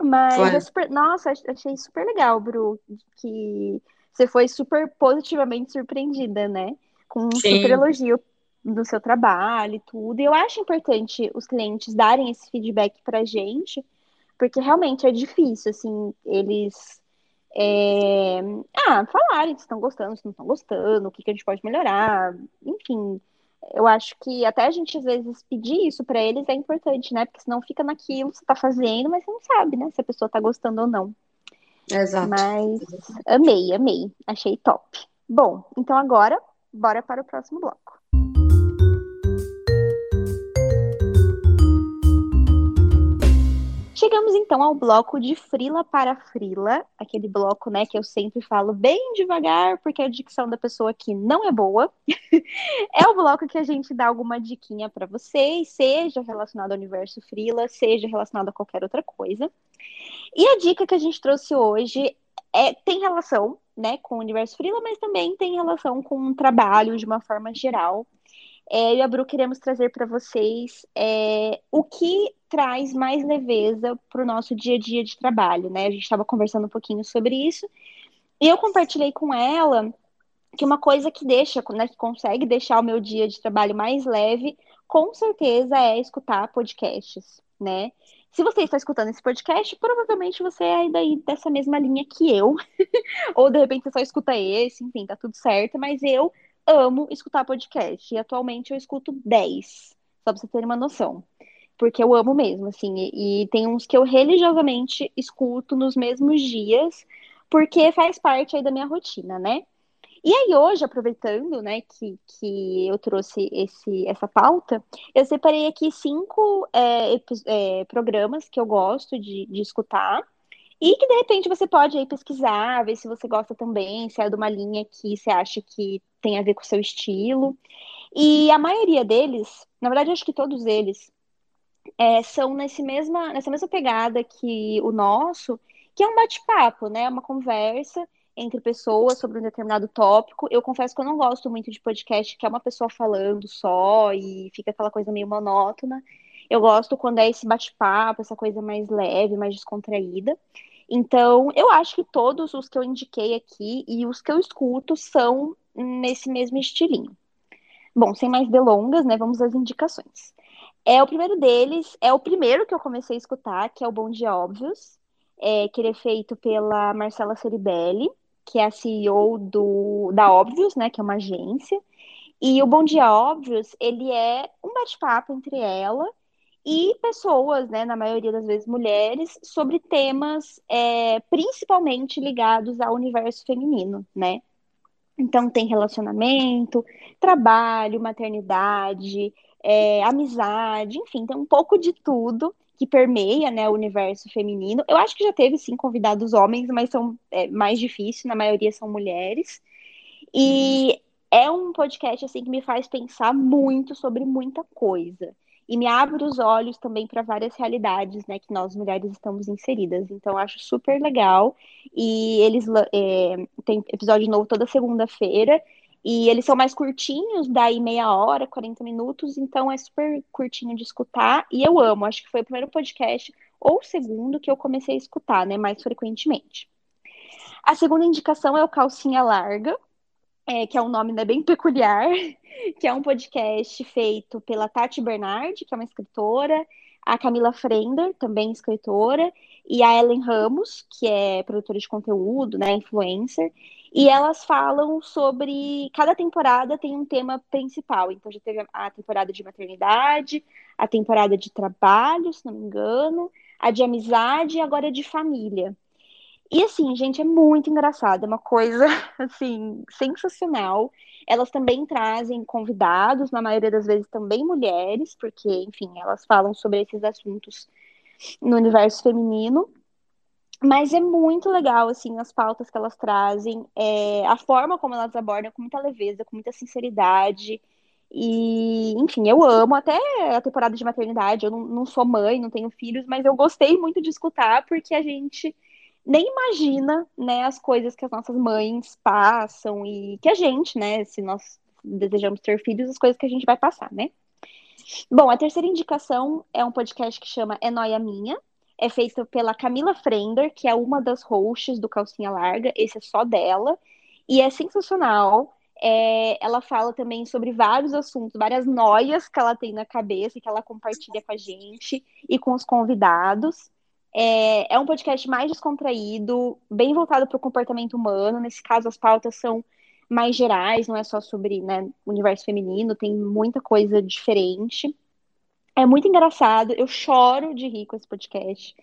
Mas, é super, nossa, achei super legal, Bru, que você foi super positivamente surpreendida, né? Com um Sim. super elogio do seu trabalho e tudo. E eu acho importante os clientes darem esse feedback pra gente, porque realmente é difícil, assim, eles é, ah, falarem se estão gostando, se não estão gostando, o que, que a gente pode melhorar, enfim. Eu acho que até a gente às vezes pedir isso para eles é importante, né? Porque senão fica naquilo que você tá fazendo, mas você não sabe, né? Se a pessoa tá gostando ou não. Exato. Mas amei, amei. Achei top. Bom, então agora, bora para o próximo bloco. Chegamos então ao bloco de frila para frila, aquele bloco, né, que eu sempre falo bem devagar, porque a dicção da pessoa aqui não é boa. é o bloco que a gente dá alguma diquinha para vocês, seja relacionado ao universo frila, seja relacionado a qualquer outra coisa. E a dica que a gente trouxe hoje é, tem relação, né, com o universo frila, mas também tem relação com o trabalho de uma forma geral. É, eu e a Bru queremos trazer para vocês é, o que traz mais leveza para o nosso dia a dia de trabalho, né? A gente estava conversando um pouquinho sobre isso e eu compartilhei com ela que uma coisa que deixa, né, que consegue deixar o meu dia de trabalho mais leve, com certeza é escutar podcasts, né? Se você está escutando esse podcast, provavelmente você é daí dessa mesma linha que eu, ou de repente você só escuta esse, enfim, tá tudo certo, mas eu amo escutar podcast. E atualmente eu escuto 10, só pra você ter uma noção. Porque eu amo mesmo, assim. E, e tem uns que eu religiosamente escuto nos mesmos dias, porque faz parte aí da minha rotina, né? E aí, hoje, aproveitando, né, que, que eu trouxe esse, essa pauta, eu separei aqui cinco é, é, programas que eu gosto de, de escutar e que de repente você pode aí pesquisar, ver se você gosta também, se é de uma linha que você acha que tem a ver com o seu estilo. E a maioria deles, na verdade, acho que todos eles, é, são nesse mesma, nessa mesma pegada que o nosso, que é um bate-papo, né? Uma conversa entre pessoas sobre um determinado tópico. Eu confesso que eu não gosto muito de podcast que é uma pessoa falando só e fica aquela coisa meio monótona. Eu gosto quando é esse bate-papo, essa coisa mais leve, mais descontraída. Então, eu acho que todos os que eu indiquei aqui e os que eu escuto são nesse mesmo estilinho. Bom, sem mais delongas, né? Vamos às indicações. É o primeiro deles, é o primeiro que eu comecei a escutar, que é o Bom Dia Óbvios, é, que ele é feito pela Marcela Ceribelli, que é a CEO do, da Óbvios, né? Que é uma agência. E o Bom Dia Óbvios, ele é um bate-papo entre ela e pessoas, né, na maioria das vezes mulheres, sobre temas é, principalmente ligados ao universo feminino, né? Então tem relacionamento, trabalho, maternidade, é, amizade, enfim, tem um pouco de tudo que permeia né, o universo feminino. Eu acho que já teve sim convidados homens, mas são é, mais difíceis, na maioria são mulheres. E é um podcast assim que me faz pensar muito sobre muita coisa e me abre os olhos também para várias realidades, né, que nós mulheres estamos inseridas. Então, acho super legal. E eles é, tem episódio novo toda segunda-feira. E eles são mais curtinhos, daí meia hora, 40 minutos, então é super curtinho de escutar. E eu amo, acho que foi o primeiro podcast, ou o segundo, que eu comecei a escutar, né, mais frequentemente. A segunda indicação é o Calcinha Larga, é, que é um nome né, bem peculiar, que é um podcast feito pela Tati Bernardi, que é uma escritora, a Camila Frender, também escritora, e a Ellen Ramos, que é produtora de conteúdo, né, influencer, e elas falam sobre. Cada temporada tem um tema principal. Então, já teve a temporada de maternidade, a temporada de trabalho, se não me engano, a de amizade e agora de família. E assim, gente, é muito engraçado, é uma coisa assim sensacional. Elas também trazem convidados, na maioria das vezes também mulheres, porque, enfim, elas falam sobre esses assuntos no universo feminino. Mas é muito legal, assim, as pautas que elas trazem, é, a forma como elas abordam com muita leveza, com muita sinceridade. E, enfim, eu amo até a temporada de maternidade. Eu não, não sou mãe, não tenho filhos, mas eu gostei muito de escutar porque a gente nem imagina, né, as coisas que as nossas mães passam e que a gente, né, se nós desejamos ter filhos, as coisas que a gente vai passar, né? Bom, a terceira indicação é um podcast que chama É Noia Minha. É feito pela Camila Frender, que é uma das hosts do Calcinha Larga. Esse é só dela. E é sensacional. É, ela fala também sobre vários assuntos, várias noias que ela tem na cabeça, que ela compartilha com a gente e com os convidados. É, é um podcast mais descontraído, bem voltado para o comportamento humano. Nesse caso, as pautas são mais gerais, não é só sobre né, o universo feminino, tem muita coisa diferente. É muito engraçado, eu choro de rir com esse podcast.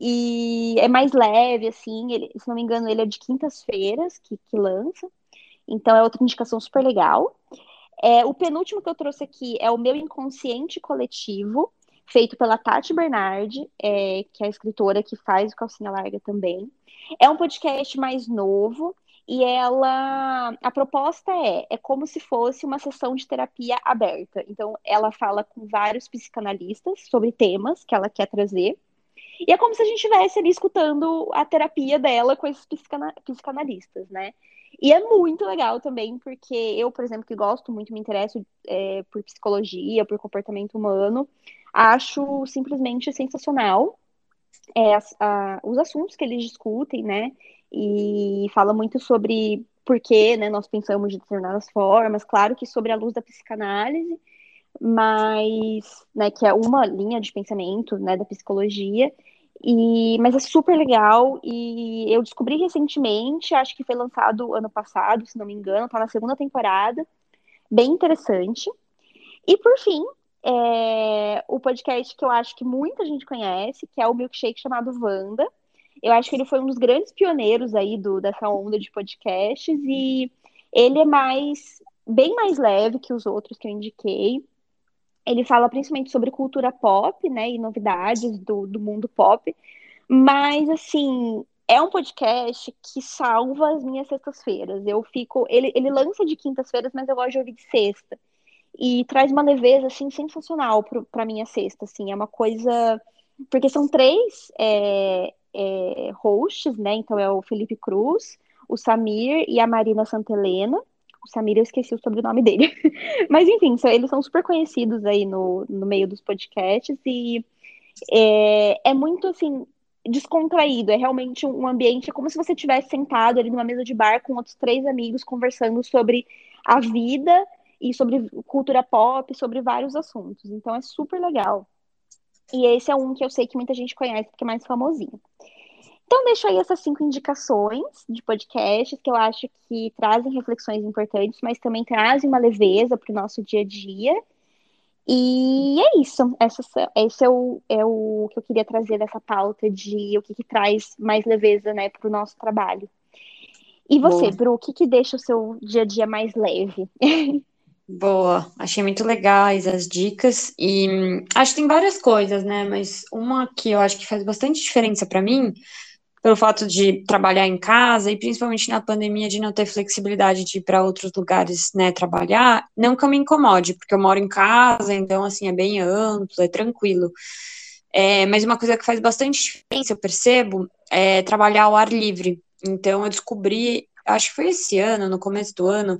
E é mais leve, assim, ele, se não me engano, ele é de quintas-feiras que, que lança. Então é outra indicação super legal. É, o penúltimo que eu trouxe aqui é o meu inconsciente coletivo, feito pela Tati Bernardi, é, que é a escritora que faz o Calcinha Larga também. É um podcast mais novo e ela a proposta é é como se fosse uma sessão de terapia aberta. Então ela fala com vários psicanalistas sobre temas que ela quer trazer. E é como se a gente estivesse ali escutando a terapia dela com esses psicana psicanalistas, né? E é muito legal também, porque eu, por exemplo, que gosto muito, me interesso é, por psicologia, por comportamento humano, acho simplesmente sensacional é, a, os assuntos que eles discutem, né? E fala muito sobre por que né, nós pensamos de determinadas formas, claro que sobre a luz da psicanálise, mas né, que é uma linha de pensamento né, da psicologia. E, mas é super legal e eu descobri recentemente, acho que foi lançado ano passado, se não me engano, tá na segunda temporada, bem interessante. E por fim, é, o podcast que eu acho que muita gente conhece, que é o milkshake chamado Wanda. Eu acho que ele foi um dos grandes pioneiros aí do, dessa onda de podcasts e ele é mais bem mais leve que os outros que eu indiquei. Ele fala principalmente sobre cultura pop, né, e novidades do, do mundo pop. Mas, assim, é um podcast que salva as minhas sextas-feiras. Eu fico. Ele, ele lança de quintas-feiras, mas eu gosto de ouvir de sexta. E traz uma leveza, assim, sensacional para minha sexta, assim. É uma coisa. Porque são três é, é, hosts, né? Então é o Felipe Cruz, o Samir e a Marina Santelena. O Samir, eu esqueci o sobrenome dele. Mas, enfim, eles são super conhecidos aí no, no meio dos podcasts e é, é muito, assim, descontraído. É realmente um ambiente, é como se você tivesse sentado ali numa mesa de bar com outros três amigos conversando sobre a vida e sobre cultura pop, sobre vários assuntos. Então, é super legal. E esse é um que eu sei que muita gente conhece, porque é mais famosinho. Então, deixo aí essas cinco indicações de podcasts que eu acho que trazem reflexões importantes, mas também trazem uma leveza para o nosso dia a dia. E é isso. Essa, esse é o, é o que eu queria trazer dessa pauta de o que, que traz mais leveza né, para o nosso trabalho. E você, Boa. Bru, o que, que deixa o seu dia a dia mais leve? Boa, achei muito legais as dicas e hum, acho que tem várias coisas, né? Mas uma que eu acho que faz bastante diferença para mim pelo fato de trabalhar em casa e principalmente na pandemia de não ter flexibilidade de ir para outros lugares, né, trabalhar, não que eu me incomode, porque eu moro em casa, então assim é bem amplo, é tranquilo. É, mas uma coisa que faz bastante diferença, eu percebo, é trabalhar ao ar livre. Então eu descobri, acho que foi esse ano, no começo do ano,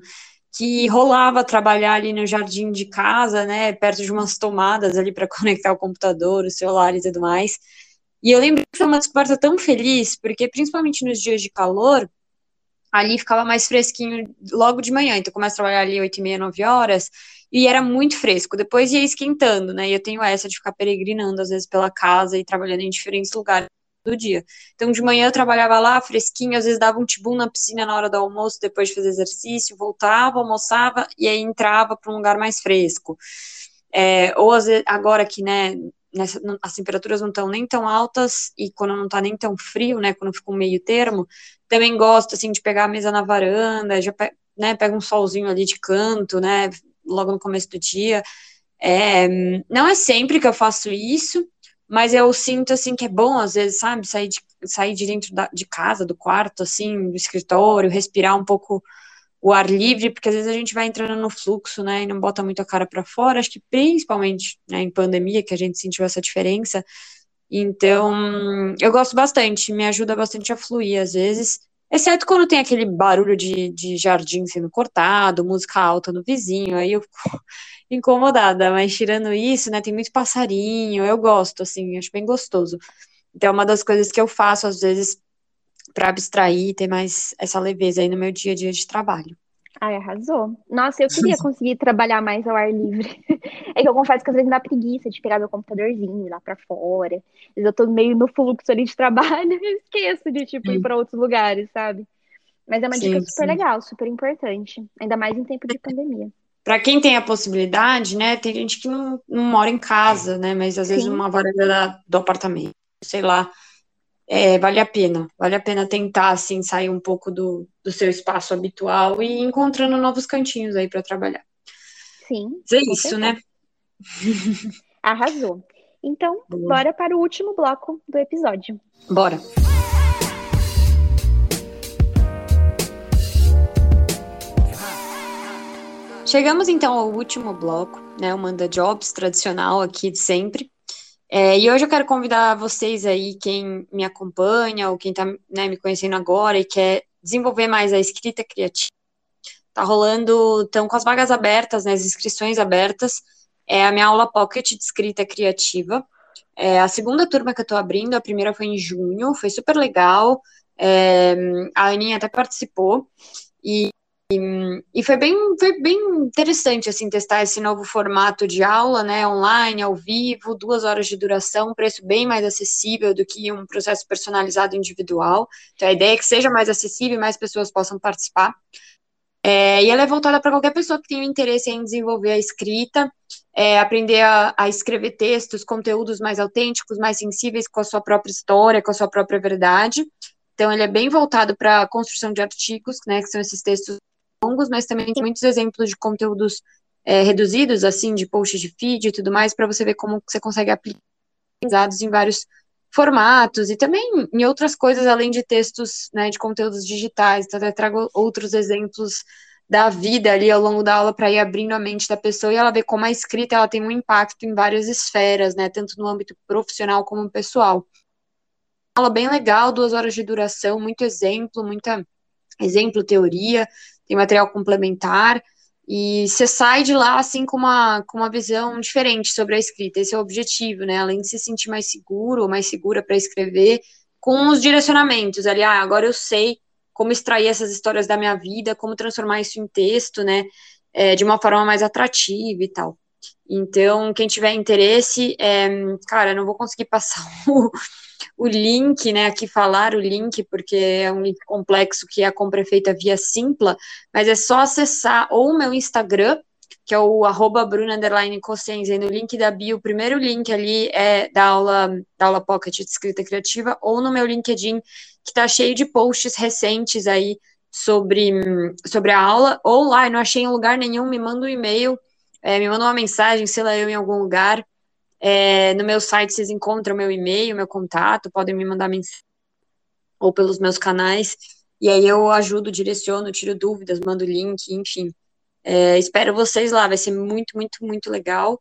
que rolava trabalhar ali no jardim de casa, né, perto de umas tomadas ali para conectar o computador, o celular e tudo mais. E eu lembro que foi uma descoberta tão feliz, porque principalmente nos dias de calor, ali ficava mais fresquinho logo de manhã. Então, começa a trabalhar ali 8 e meia, 9 horas, e era muito fresco. Depois ia esquentando, né? E eu tenho essa de ficar peregrinando, às vezes, pela casa e trabalhando em diferentes lugares do dia. Então, de manhã eu trabalhava lá, fresquinho, às vezes dava um tibum na piscina na hora do almoço, depois de fazer exercício, voltava, almoçava, e aí entrava para um lugar mais fresco. É, ou às vezes, agora que, né, nessa, as temperaturas não estão nem tão altas e quando não está nem tão frio, né, quando fica um meio termo, também gosto, assim, de pegar a mesa na varanda, já, né, pega um solzinho ali de canto, né, logo no começo do dia, é, não é sempre que eu faço isso, mas eu sinto, assim, que é bom, às vezes, sabe, sair de, sair de dentro da, de casa, do quarto, assim, do escritório, respirar um pouco o ar livre, porque às vezes a gente vai entrando no fluxo, né, e não bota muito a cara para fora, acho que principalmente né, em pandemia, que a gente sentiu essa diferença, então, eu gosto bastante, me ajuda bastante a fluir às vezes, exceto quando tem aquele barulho de, de jardim sendo cortado, música alta no vizinho, aí eu incomodada, mas tirando isso, né, tem muito passarinho, eu gosto, assim, acho bem gostoso. Então, é uma das coisas que eu faço às vezes para abstrair, ter mais essa leveza aí no meu dia a dia de trabalho. Ai, arrasou. Nossa, eu queria conseguir trabalhar mais ao ar livre. É que eu confesso que às vezes dá preguiça de pegar meu computadorzinho, ir lá pra fora. Às vezes eu tô meio no fluxo ali de trabalho e esqueço de, tipo, ir pra outros lugares, sabe? Mas é uma sim, dica super sim. legal, super importante. Ainda mais em tempo de pandemia. Para quem tem a possibilidade, né? Tem gente que não, não mora em casa, né? Mas às vezes uma varanda do apartamento, sei lá é, vale a pena, vale a pena tentar, assim, sair um pouco do, do seu espaço habitual e ir encontrando novos cantinhos aí para trabalhar. Sim. Mas é isso, né? Arrasou. Então, Boa. bora para o último bloco do episódio. Bora. Chegamos então ao último bloco, né? O Manda Jobs tradicional aqui de sempre. É, e hoje eu quero convidar vocês aí, quem me acompanha ou quem está né, me conhecendo agora e quer desenvolver mais a escrita criativa. Tá rolando, estão com as vagas abertas, né, as inscrições abertas. É a minha aula Pocket de escrita criativa. É a segunda turma que eu estou abrindo, a primeira foi em junho, foi super legal. É, a Aninha até participou. E e, foi bem, foi bem interessante, assim, testar esse novo formato de aula, né, online, ao vivo, duas horas de duração, preço bem mais acessível do que um processo personalizado individual. Então, a ideia é que seja mais acessível e mais pessoas possam participar. É, e ela é voltada para qualquer pessoa que tenha interesse em desenvolver a escrita, é, aprender a, a, escrever textos, conteúdos mais autênticos, mais sensíveis com a sua própria história, com a sua própria verdade. Então, ele é bem voltado para a construção de artigos, né, que são esses textos longos, mas também tem muitos exemplos de conteúdos é, reduzidos, assim, de posts de feed e tudo mais, para você ver como você consegue aplicar em vários formatos e também em outras coisas além de textos, né, de conteúdos digitais. Então, eu trago outros exemplos da vida ali ao longo da aula para ir abrindo a mente da pessoa e ela ver como a escrita ela tem um impacto em várias esferas, né, tanto no âmbito profissional como pessoal. Aula bem legal, duas horas de duração, muito exemplo, muita exemplo, teoria, tem material complementar, e você sai de lá, assim, com uma, com uma visão diferente sobre a escrita. Esse é o objetivo, né? Além de se sentir mais seguro mais segura para escrever, com os direcionamentos ali, ah, agora eu sei como extrair essas histórias da minha vida, como transformar isso em texto, né? É, de uma forma mais atrativa e tal. Então, quem tiver interesse, é, cara, não vou conseguir passar o, o link, né, aqui falar o link, porque é um link complexo que a compra é feita via Simpla, mas é só acessar ou o meu Instagram, que é o arroba Bruna Cossenza, no link da bio, o primeiro link ali é da aula, da aula Pocket de escrita criativa, ou no meu LinkedIn, que está cheio de posts recentes aí sobre, sobre a aula, ou lá, eu não achei em lugar nenhum, me manda um e-mail, é, me manda uma mensagem, sei lá, eu em algum lugar, é, no meu site vocês encontram meu e-mail, meu contato, podem me mandar mensagem ou pelos meus canais, e aí eu ajudo, direciono, tiro dúvidas, mando link, enfim. É, espero vocês lá, vai ser muito, muito, muito legal.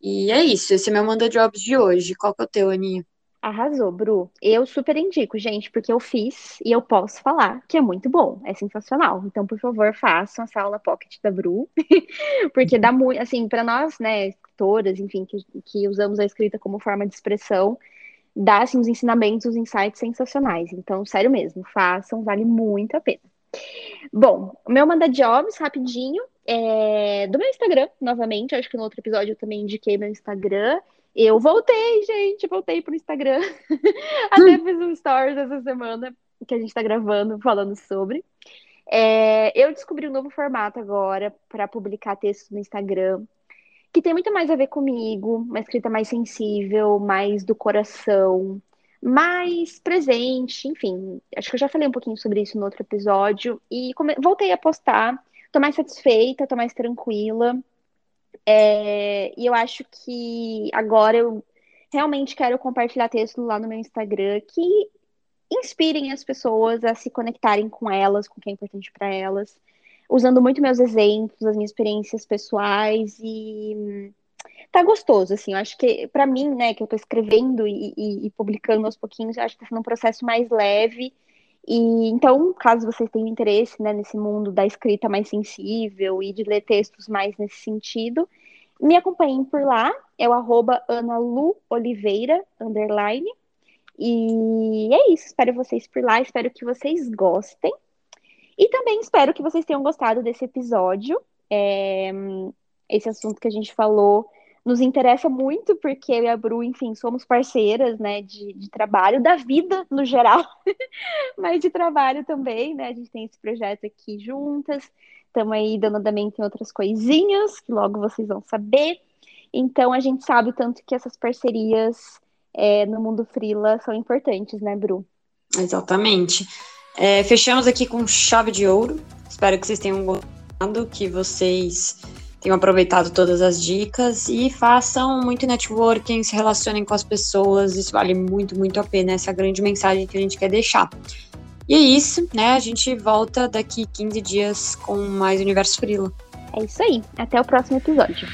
E é isso, esse é meu Manda Jobs de hoje. Qual que é o teu, Aninha? Arrasou, Bru. Eu super indico, gente, porque eu fiz e eu posso falar que é muito bom, é sensacional. Então, por favor, façam essa aula pocket da Bru, porque dá muito, assim, para nós, né, escritoras, enfim, que, que usamos a escrita como forma de expressão, dá, assim, os ensinamentos, os insights sensacionais. Então, sério mesmo, façam, vale muito a pena. Bom, o meu manda jobs, rapidinho, é do meu Instagram, novamente, acho que no outro episódio eu também indiquei meu Instagram, eu voltei, gente, voltei pro Instagram. Até fiz um stories essa semana que a gente tá gravando, falando sobre. É, eu descobri um novo formato agora para publicar textos no Instagram, que tem muito mais a ver comigo, uma escrita mais sensível, mais do coração, mais presente, enfim. Acho que eu já falei um pouquinho sobre isso no outro episódio e come... voltei a postar. Tô mais satisfeita, tô mais tranquila. É, e eu acho que agora eu realmente quero compartilhar texto lá no meu Instagram que inspirem as pessoas a se conectarem com elas, com o que é importante para elas. Usando muito meus exemplos, as minhas experiências pessoais e tá gostoso, assim, eu acho que para mim, né, que eu tô escrevendo e, e, e, publicando aos pouquinhos, eu acho que tá sendo um processo mais leve. E então, caso vocês tenham interesse, né, nesse mundo da escrita mais sensível e de ler textos mais nesse sentido, me acompanhem por lá, é o arroba analuoliveira, underline, e é isso, espero vocês por lá, espero que vocês gostem. E também espero que vocês tenham gostado desse episódio. É, esse assunto que a gente falou nos interessa muito, porque eu e a Bru, enfim, somos parceiras, né, de, de trabalho, da vida no geral, mas de trabalho também, né, a gente tem esse projeto aqui juntas, estamos aí dando andamento em outras coisinhas, que logo vocês vão saber, então a gente sabe tanto que essas parcerias é, no mundo frila são importantes, né, Bru? Exatamente. É, fechamos aqui com chave de ouro, espero que vocês tenham gostado, que vocês tenham aproveitado todas as dicas e façam muito networking, se relacionem com as pessoas, isso vale muito, muito a pena, essa é a grande mensagem que a gente quer deixar. E é isso, né? A gente volta daqui 15 dias com mais Universo Frila. É isso aí. Até o próximo episódio.